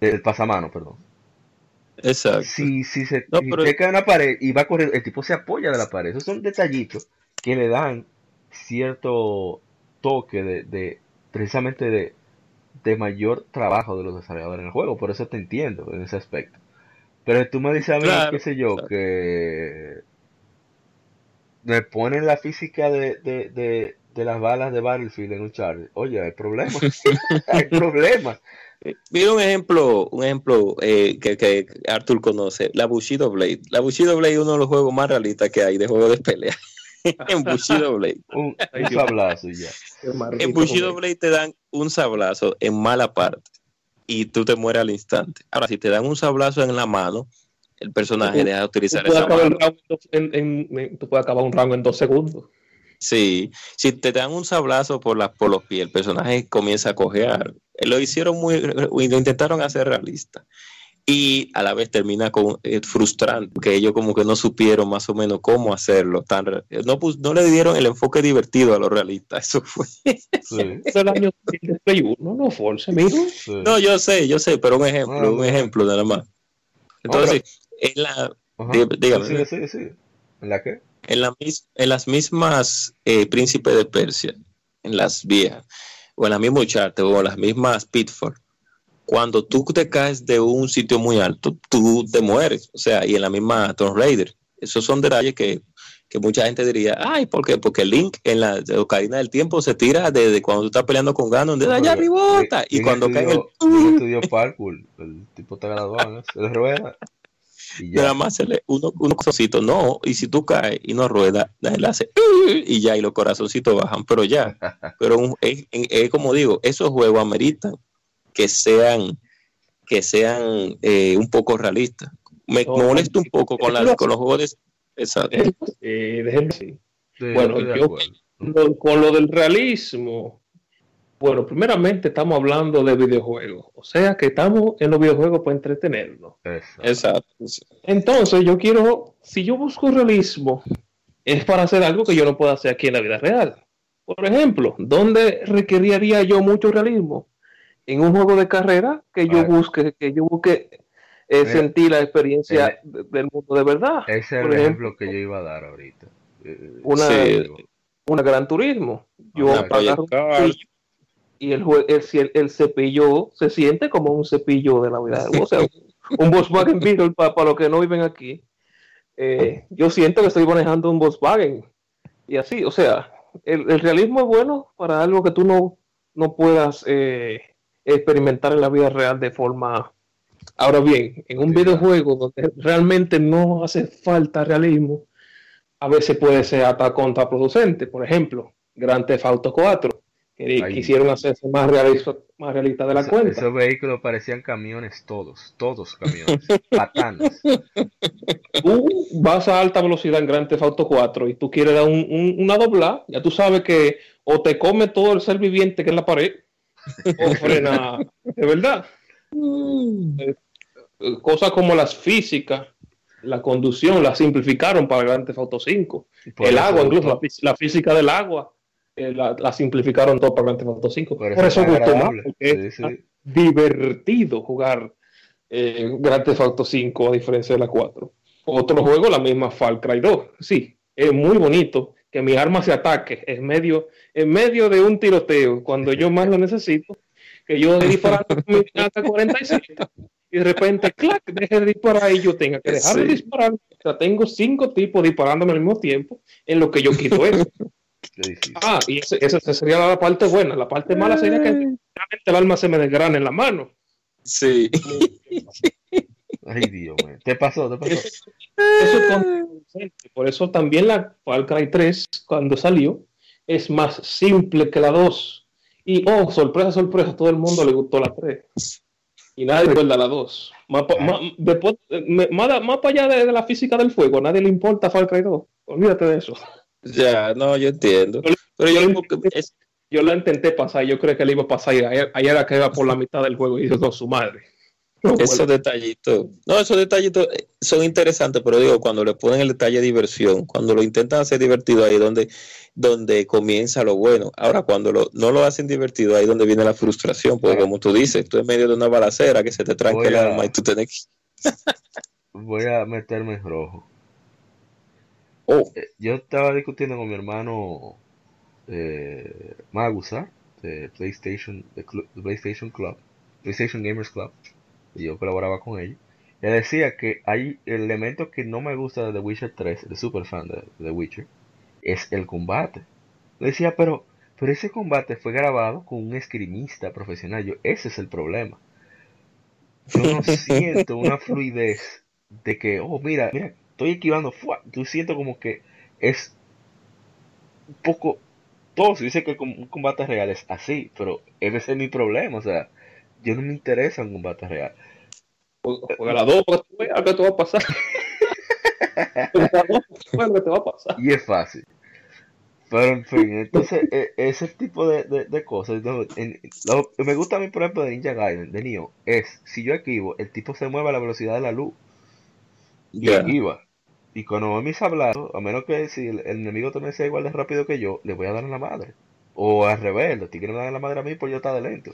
Del pasamano, perdón. Exacto. Si, si se no, cae una pared y va a correr, el tipo se apoya de la pared. Esos son detallitos que le dan cierto toque de, precisamente de, de, mayor trabajo de los desarrolladores en el juego. Por eso te entiendo en ese aspecto. Pero tú me dices a mí, qué sé yo, que me ponen la física de, de, de, las balas de Battlefield en un char. Oye, hay problemas. [LAUGHS] hay problemas. Mira un ejemplo, un ejemplo eh, que, que, Arthur conoce, la Bushido Blade. La Bushido Blade es uno de los juegos más realistas que hay de juegos de pelea. [LAUGHS] en Bushido Blade. Un, [LAUGHS] sablazo ya. En Bushido Blade te dan un sablazo en mala parte y tú te mueres al instante. Ahora, si te dan un sablazo en la mano, el personaje deja de utilizar esa mano. tú puedes acabar un rango en dos segundos. Sí, si te dan un sablazo por, la, por los pies, el personaje comienza a cojear. Lo hicieron muy, lo intentaron hacer realista y a la vez termina con eh, frustrante que ellos como que no supieron más o menos cómo hacerlo tan no pues, no le dieron el enfoque divertido a los realistas [LAUGHS] eso fue. El año no fue no yo sé yo sé pero un ejemplo ah, un ejemplo nada más. Entonces en la dígame. Sí, sí, en la qué en la en las mismas eh, príncipes de Persia en las viejas o en la misma Charte o en las mismas Pitford cuando tú te caes de un sitio muy alto, tú te mueres. O sea, y en la misma Tomb Raider. Esos son detalles que, que mucha gente diría, ay, ¿por qué? Porque Link en la Ocarina del Tiempo se tira desde cuando tú estás peleando con Ganon, desde allá arribota. Y cuando cae el... estudió [LAUGHS] parkour, el tipo te graduó, se le rueda. Y ya. Nada más se le, uno, uno cosito, no, y si tú caes y no rueda, él hace y ya, y los corazoncitos bajan, pero ya. [LAUGHS] Pero es, es como digo, esos juegos ameritan que sean que sean eh, un poco realistas. Me, molesta un poco con, la, con los juegos de... Exacto. Eh, bueno, yo con lo del realismo, bueno, primeramente estamos hablando de videojuegos, o sea que estamos en los videojuegos para entretenernos. Exacto. Entonces yo quiero, si yo busco realismo, es para hacer algo que yo no puedo hacer aquí en la vida real. Por ejemplo, ¿dónde requeriría yo mucho realismo? En un juego de carrera que yo busque, que yo busque eh, sentir la experiencia del mundo de verdad. Ese es el ejemplo, que yo iba a dar ahorita. Una, una Gran Turismo. Yo y el, el, el, cepillo se siente como un cepillo de la vida. O sea, un Volkswagen Beetle para, para los que no viven aquí. Eh, yo siento que estoy manejando un Volkswagen. Y así, o sea, el, realismo es bueno para algo que tú no, no puedas eh, experimentar en la vida real de forma... Ahora bien, en un videojuego donde realmente no hace falta realismo, a veces puede ser hasta contraproducente. Por ejemplo, Grand Theft Auto 4 que quisieron hacerse más realista, más realista de la cuenta. Esos vehículos parecían camiones todos, todos camiones, [LAUGHS] patanas. Tú vas a alta velocidad en Grand Theft Auto 4 y tú quieres dar una dobla, ya tú sabes que o te come todo el ser viviente que es la pared, o frena, de verdad. Eh, cosas como las físicas, la conducción, la simplificaron para Grand Theft Auto 5. El agua, incluso la física del agua eh, la, simplificaron todo para Grand Theft Auto 5. Por eso, gustó más, porque es divertido jugar eh, Grand Theft Auto 5 a diferencia de la 4. Otro juego, la misma Far Cry 2. Sí, es muy bonito que mi arma se ataque en medio, en medio de un tiroteo, cuando yo más lo necesito, que yo disparando con mi hasta 47 y de repente, clac, deje de disparar y yo tenga que dejar de disparar. O sea, tengo cinco tipos disparándome al mismo tiempo en lo que yo quito eso. [LAUGHS] Ah, y esa sería la parte buena. La parte mala sería que el alma se me desgrane en la mano. Sí. Ay, Dios mío. ¿Te pasó? ¿Te pasó? Eso, por eso también la Far Cry 3, cuando salió, es más simple que la 2. Y, oh, sorpresa, sorpresa, todo el mundo le gustó la 3. Y nadie recuerda la 2. Más, más, después, más, más, para allá de, de, la física del fuego, a nadie le importa Far Cry 2. Olvídate de eso. Ya, no, yo entiendo. Pero yo, yo, la intenté pasar, yo creo que le iba a pasar. Ayer, era que iba por la mitad del juego y dijo su madre. Esos detallitos, no, esos detallitos eh, son interesantes, pero digo, cuando le ponen el detalle de diversión, cuando lo intentan hacer divertido, ahí donde, donde comienza lo bueno. Ahora, cuando lo, no lo hacen divertido, ahí donde viene la frustración, porque como tú dices, tú en medio de una balacera que se te tranque el alma y tú tenés que... [LAUGHS] Voy a meterme en rojo. Oh. Eh, yo estaba discutiendo con mi hermano eh, Magusa de PlayStation, de PlayStation Club, PlayStation Gamers Club, y yo colaboraba con ellos. Le decía que hay elementos que no me gusta de The Witcher 3, de super fan de The Witcher, es el combate. Le decía, pero, pero ese combate fue grabado con un esgrimista profesional. Yo, ese es el problema. Yo no [LAUGHS] siento una fluidez de que, oh, mira, mira, estoy esquivando, tú siento como que es un poco todo se dice que un combate real es así, pero ese es mi problema, o sea, yo no me interesa un combate real. Juega la dos, algo te va a pasar. [LAUGHS] algo te va a pasar. Y es fácil. Pero en fin, entonces e, ese tipo de, de, cosas, me gusta a mí por ejemplo de Ninja Gaiden, de Nioh, es, si yo esquivo, el tipo se mueve a la velocidad de la luz. Y esquiva. Y cuando me hablar, a menos que si el, enemigo también sea igual de rápido que yo, le voy a dar en la madre. O al revés, los tigres me dan en la madre a mí por yo estar de lento.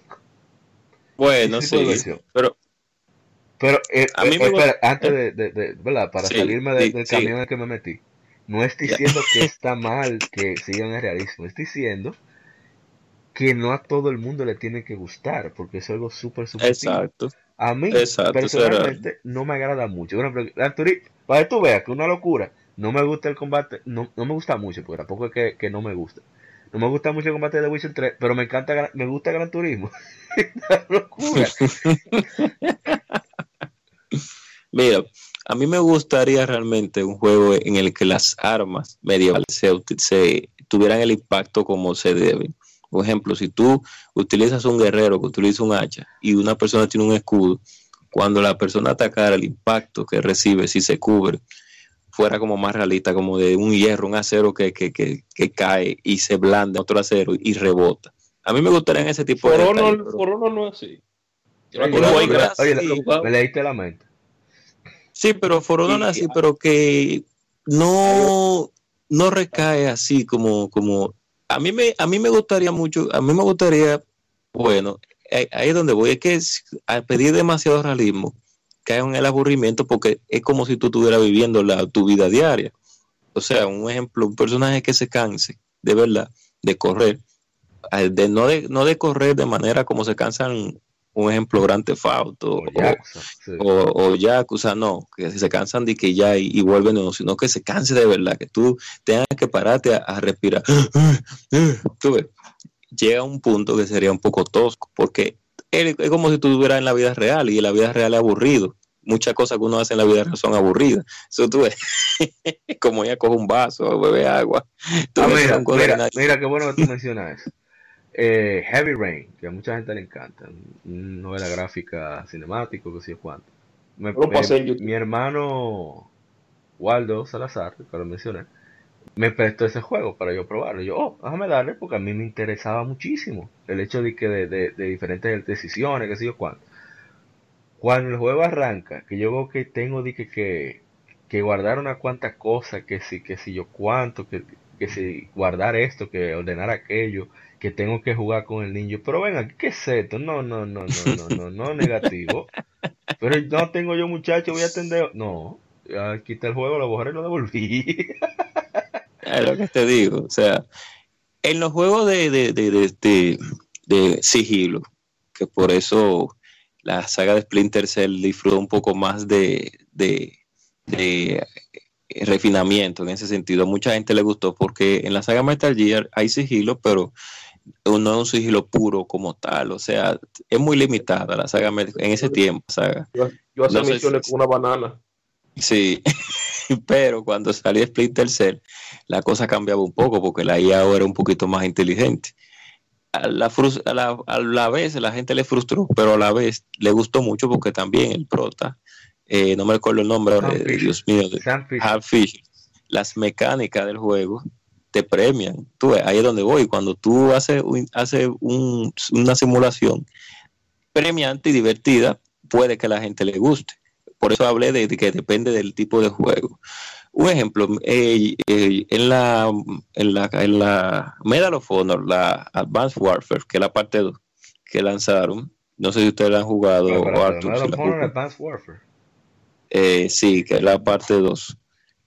Bueno, sí, pero... Pero, eh, a mí eh, espera, antes de, de, ¿verdad? Para salirme del camino en el que me metí. No estoy diciendo que [LAUGHS] está mal que sigan el realismo. Estoy diciendo que no a todo el mundo le tiene que gustar, porque es algo súper subjetivo. Exacto. A mí, personalmente, no me agrada mucho. Bueno, para que tú veas que una locura, no me gusta el combate, no, no me gusta mucho, porque tampoco es que, que, no me gusta. No me gusta mucho el combate de Witcher 3, pero me encanta, me gusta Gran Turismo. [LAUGHS] locura. [LAUGHS] Mira, a mí me gustaría realmente un juego en el que las armas medievales se, tuvieran el impacto como se deben. Por ejemplo, si tú utilizas un guerrero que utiliza un hacha y una persona tiene un escudo, cuando la persona atacara el impacto que recibe, si se cubre, fuera como más realista, como de un hierro, un acero que, que, que, que cae y se blanda otro acero y rebota. A mí me gustaría ese tipo de... Forono no es así. Oye, me leíste la mente. Sí, pero Forono no es así, pero que no, no recae así como, como a mí me, a mí me gustaría mucho, a mí me gustaría, bueno, ahí es donde voy, es que al pedir demasiado realismo, cae en el aburrimiento porque es como si tú estuvieras viviendo la, tu vida diaria. O sea, un ejemplo, un personaje que se canse, de verdad, de correr, de no de, no de correr de manera como se cansan un ejemplo Grande Fauto o, o, Yakuza, no, que se cansan de que ya y, vuelven, no, sino que se canse de verdad, que tú tengas que pararte a, respirar. [GASPS] tú ves, llega un punto que sería un poco tosco, porque es como si tú estuvieras en la vida real y en la vida real es aburrido. Muchas cosas que uno hace en la vida real son aburridas. Eso tú ves, [LAUGHS] como ya coge un vaso bebe agua. Ah, mira, mira, mira, qué bueno que tú mencionas eso. Eh, Heavy Rain, que a mucha gente le encanta, novela gráfica cinemático, que sé cuánto. Me, mi hermano Waldo Salazar, que lo mencioné, me prestó ese juego para yo probarlo. yo, oh, déjame darle, porque a mí me interesaba muchísimo el hecho de que de, diferentes decisiones, que sé yo cuánto. Cuando el juego arranca, que yo veo que tengo de que, que, que guardar unas cuantas cosas, que si, que si yo cuánto, que, que si guardar esto, que ordenar aquello, que tengo que jugar con el niño. Pero venga, ¿qué es esto? No, no, no, no, no, no, no, [LAUGHS] negativo. Pero no tengo yo muchacho, voy a atender. No, quité el juego, lo borré y lo devolví. [LAUGHS] [LAUGHS] es lo que te digo. O sea, en los juegos de, de, de, de, sigilo, que por eso la saga de Splinter Cell disfruta un poco más de, refinamiento en ese sentido. A mucha gente le gustó porque en la saga Metal Gear hay sigilo, pero no es un sigilo puro como tal, o sea, es muy limitada la saga en ese tiempo. Saga. Yo, hacía misiones con una banana. Sí, [LAUGHS] pero cuando salió Splinter Cell, la cosa cambiaba un poco porque la IA ahora era un poquito más inteligente. A la, a, la, vez la gente le frustró, pero a la vez le gustó mucho porque también el prota, eh, no me recuerdo el nombre, Dios mío, de, las mecánicas del juego te premian. Tú ahí es donde voy. Cuando tú haces, haces una simulación premiante y divertida, puede que a la gente le guste. Por eso hablé de, que depende del tipo de juego. Un ejemplo, eh, eh, en, la, en, la, en la Medal of Honor, la Advanced Warfare, que es la parte 2 que lanzaron, no sé si ustedes la han jugado. o Advanced Warfare. Eh, sí, que es la parte 2.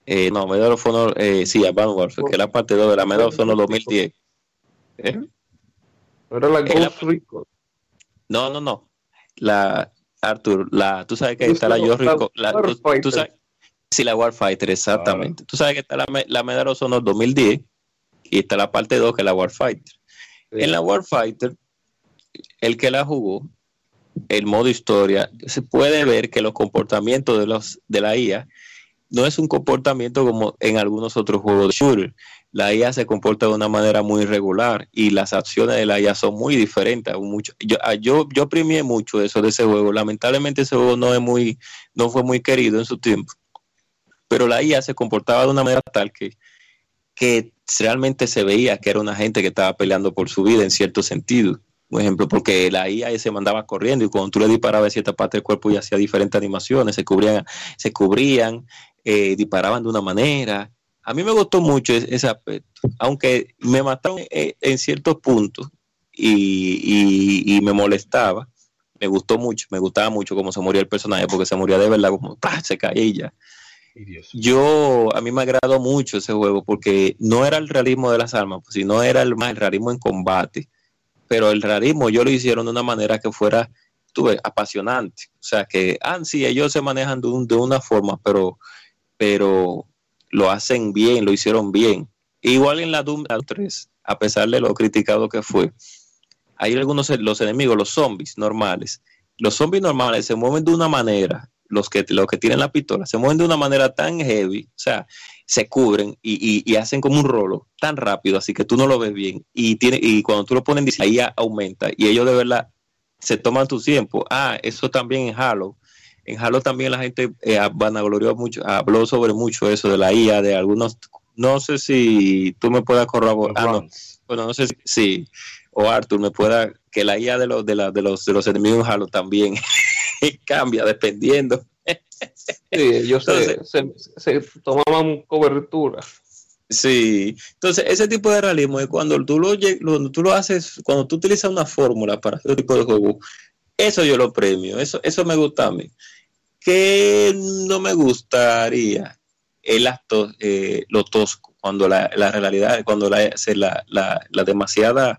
Eh, no, Medal of Honor, eh, sí, Advanced Warfare, que es la parte 2 de la Medal of Honor 2010. ¿Eh? Era la Ghost Recon. No, no, no. La, Arthur, la, tú sabes que está la tú, sabes, sí, la Warfighter, exactamente. Tú sabes que está la, la Medal of Honor 2010 y está la parte 2 que es la Warfighter. En la Warfighter, el que la jugó, el modo historia, se puede ver que los comportamientos de, los, de la IA no es un comportamiento como en algunos otros juegos de shooter. La IA se comporta de una manera muy irregular y las acciones de la IA son muy diferentes. Yo, yo, yo mucho eso de ese juego. Lamentablemente ese juego no, es muy, no fue muy querido en su tiempo. Pero la IA se comportaba de una manera tal que, que realmente se veía que era una gente que estaba peleando por su vida en cierto sentido. Por ejemplo, porque la IA se mandaba corriendo y cuando tú le disparabas a cierta parte del cuerpo y hacía diferentes animaciones, se cubrían, se cubrían eh, disparaban de una manera. A mí me gustó mucho ese, aspecto, aunque me mataron eh, en, ciertos puntos y, me molestaba. Me gustó mucho, me gustaba mucho cómo se moría el personaje, porque se moría de verdad, como [LAUGHS] se caía Yo, a mí me agradó mucho ese juego porque no era el realismo de las armas, pues, sino era el, más el realismo en combate. Pero el realismo yo lo hicieron de una manera que fuera tuve, apasionante. O sea, que, ah, sí, ellos se manejan de, de una forma, pero pero lo hacen bien, lo hicieron bien. Igual en la Doom 3, a pesar de lo criticado que fue, hay algunos, los enemigos, los zombies normales. Los zombies normales se mueven de una manera los que, los que tienen la pistola, se mueven de una manera tan heavy, o sea, se cubren y, hacen como un rolo tan rápido, así que tú no lo ves bien. Y, tiene, y cuando tú lo pones, ahí aumenta. Y ellos de verdad se toman tu tiempo. Ah, eso también en Halo. En Halo también la gente eh, vanaglorió mucho, habló sobre mucho eso de la IA, de algunos, no sé si tú me puedas corroborar. Ah, no. Bueno, no sé si, o Arthur me pueda, que la IA de los, de, la, de los, de los enemigos en Halo también [LAUGHS] cambia dependiendo Sí, ellos se, tomaban cobertura. Sí, entonces ese tipo de realismo es cuando tú lo, cuando tú lo haces, cuando tú utilizas una fórmula para ese tipo de juego, eso yo lo premio, eso, eso me gusta a mí. Que no me gustaría el acto, eh, lo tosco, cuando la, realidad, cuando la, la, la demasiada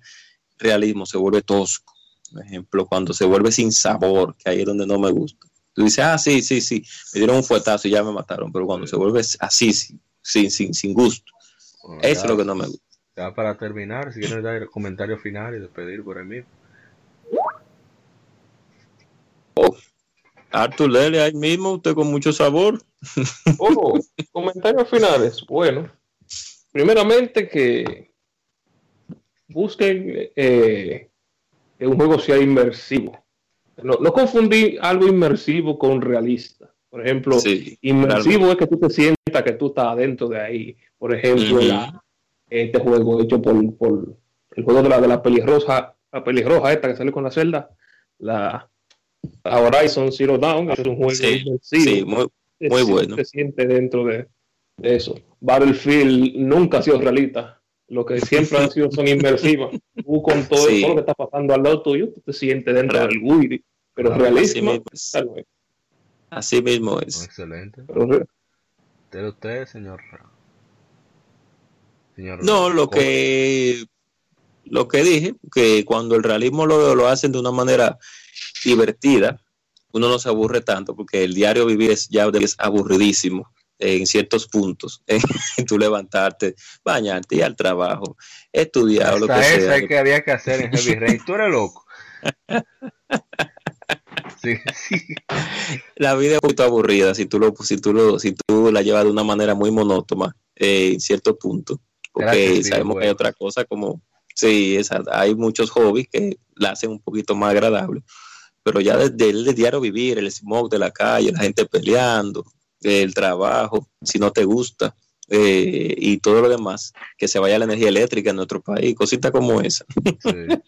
realismo se vuelve tosco. Por ejemplo, cuando se vuelve sin sabor, que ahí es donde no me gusta. Tú dices, ah, sí, sí, sí, me dieron un fuetazo y ya me mataron, pero cuando se vuelve así, sin, sin, sin gusto, eso es lo que no me gusta. Ya para terminar, si quieres dar el comentario final y despedir por ahí mismo. Arthur Lele, ahí mismo, usted con mucho sabor. Oh, comentarios finales. Bueno, primeramente que busquen eh, que un juego sea inmersivo no, no confundí algo inmersivo con realista. Por ejemplo, inmersivo es que tú te sientas que tú estás dentro de ahí. Por ejemplo, este juego hecho por, el juego de la, de la pelirroja, la pelirroja esta que sale con la celda, la, Horizon Zero Dawn, es un juego inmersivo. Sí, muy, bueno. Se siente dentro de, de, eso. Battlefield nunca ha sido realista lo que siempre han sido son inmersivas. [LAUGHS] Tú con todo, lo que está pasando al lado tuyo, tú te sientes dentro del Wii, pero no, realísimo. Así mismo es. Excelente. Pero, usted, señor. señor no, lo que lo que dije, que cuando el realismo lo, lo hacen de una manera divertida, uno no se aburre tanto, porque el diario vivir es ya es aburridísimo en ciertos puntos, [LAUGHS] tú levantarte, bañarte, ir al trabajo, estudiar, lo que sea. que había que hacer en Heavy Rain, tú eres loco. [LAUGHS] Sí, sí. La vida es muy aburrida si tú lo, si tú lo, si tú la llevas de una manera muy monótona eh, en cierto punto, porque sabemos que hay otra cosa como, sí, hay muchos hobbies que la hacen un poquito más agradable, pero ya desde el diario vivir, el smog de la calle, la gente peleando, el trabajo, si no te gusta, eh, y todo lo demás, que se vaya la energía eléctrica en nuestro país, cositas como esa. [LAUGHS]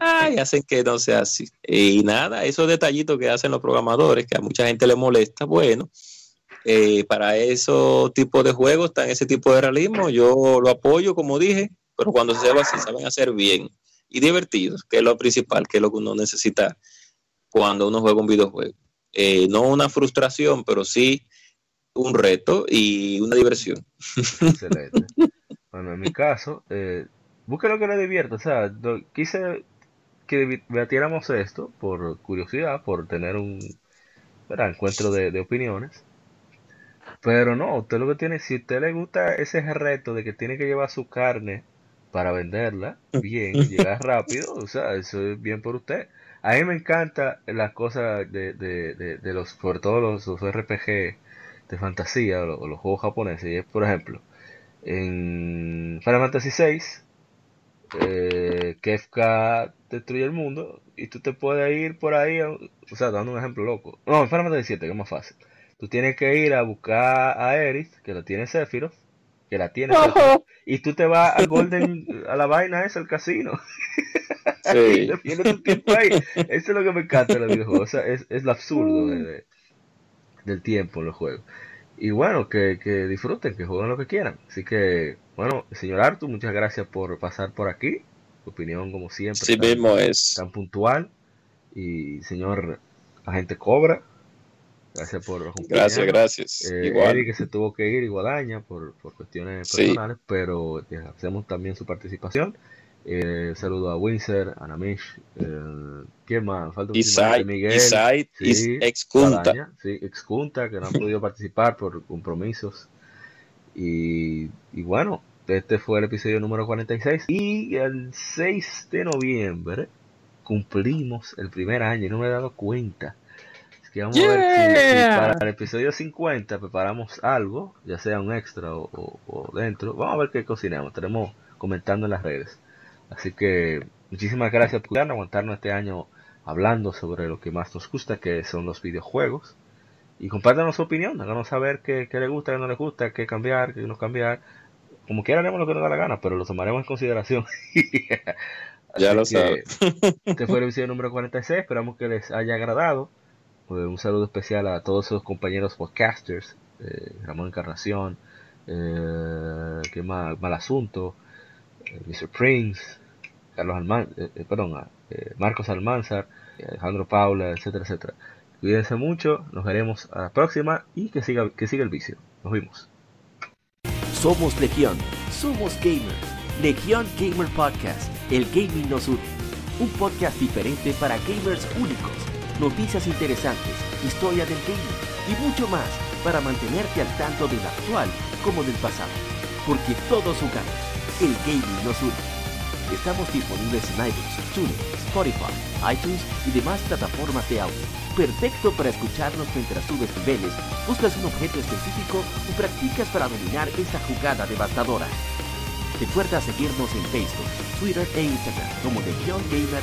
Ay, hacen que no sea así. Y nada, esos detallitos que hacen los programadores, que a mucha gente le molesta, bueno, eh, para esos tipos de juegos, está en ese tipo de realismo, yo lo apoyo, como dije, pero cuando se va así, saben hacer bien y divertidos, que es lo principal, que es lo que uno necesita cuando uno juega un videojuego. Eh, no una frustración, pero sí un reto y una diversión. Excelente. [LAUGHS] Bueno, en mi caso, eh, busque lo que le divierta. O sea, quise que debatiéramos esto por curiosidad, por tener un encuentro de, opiniones. Pero no, usted lo que tiene, si a usted le gusta ese reto de que tiene que llevar su carne para venderla [LAUGHS] bien, llegar rápido, o sea, eso es bien por usted. A mí me encanta las cosas de, de, de, los, sobre todo los, RPG de fantasía o los, juegos japoneses. Y es, por ejemplo, en Final Fantasy VI, eh, Kefka destruye el mundo y tú te puedes ir por ahí, o sea, dando un ejemplo loco. No, en Final Fantasy VII, que es más fácil. Tú tienes que ir a buscar a Eris, que lo tiene Sephiroth, que la tiene [LAUGHS] Sephiroth, y tú te vas al Golden, [LAUGHS] a la vaina esa, el casino. Sí. [LAUGHS] Eso es lo que me encanta de los videojuegos. O sea, es, es lo absurdo del tiempo en los juegos. Y bueno, que, que, disfruten, que jueguen lo que quieran. Así que, bueno, señor Artur, muchas gracias por pasar por aquí. Tu opinión, como siempre, sí tan, mismo es. tan puntual. Y señor agente Cobra, gracias por Gracias, gracias. Eh, Igual. que se tuvo que ir, Iguadaña, por, por cuestiones personales, pero hacemos también su participación. Eh, saludo a Windsor, a Namish, eh, ¿quién más? Falta un Isai, Miguel, Isai, sí, Excunta. Sí, Excunta, que no han podido participar por compromisos. Y, y, bueno, este fue el episodio número 46. Y el 6 de noviembre cumplimos el primer año y no me he dado cuenta. Que vamos a ver si, para el episodio 50 preparamos algo, ya sea un extra o, dentro. Vamos a ver qué cocinamos. Estaremos comentando en las redes. Así que muchísimas gracias por aguantarnos este año hablando sobre lo que más nos gusta, que son los videojuegos. Y compártanos su opinión, háganos saber qué, qué le gusta, qué no le gusta, qué cambiar, qué no cambiar. Como quiera haremos lo que nos da la gana, pero lo tomaremos en consideración. [LAUGHS] ya lo sabes. Este fue el episodio número 46, esperamos que les haya agradado. Pues, un saludo especial a todos esos compañeros podcasters, eh, Ramón Encarnación, eh, mal, asunto, eh, Mr. Prince, Carlos Alman, eh, perdón, Marcos Almanzar, Alejandro Paula, etcétera, etcétera. Cuídense mucho, nos veremos a la próxima y que siga, que siga el vicio. Nos vemos. Somos Legión, somos gamers. Legión Gamer Podcast, el gaming nos une. Un podcast diferente para gamers únicos, noticias interesantes, historia del gaming y mucho más para mantenerte al tanto del actual como del pasado. Porque todos jugamos, el gaming nos une. Estamos disponibles en iTunes, TuneIn, Spotify, iTunes y demás plataformas de audio. Perfecto para escucharnos mientras subes niveles, buscas un objeto específico y practicas para dominar esa jugada devastadora. Recuerda seguirnos en Facebook, Twitter e Instagram como Legion Gamer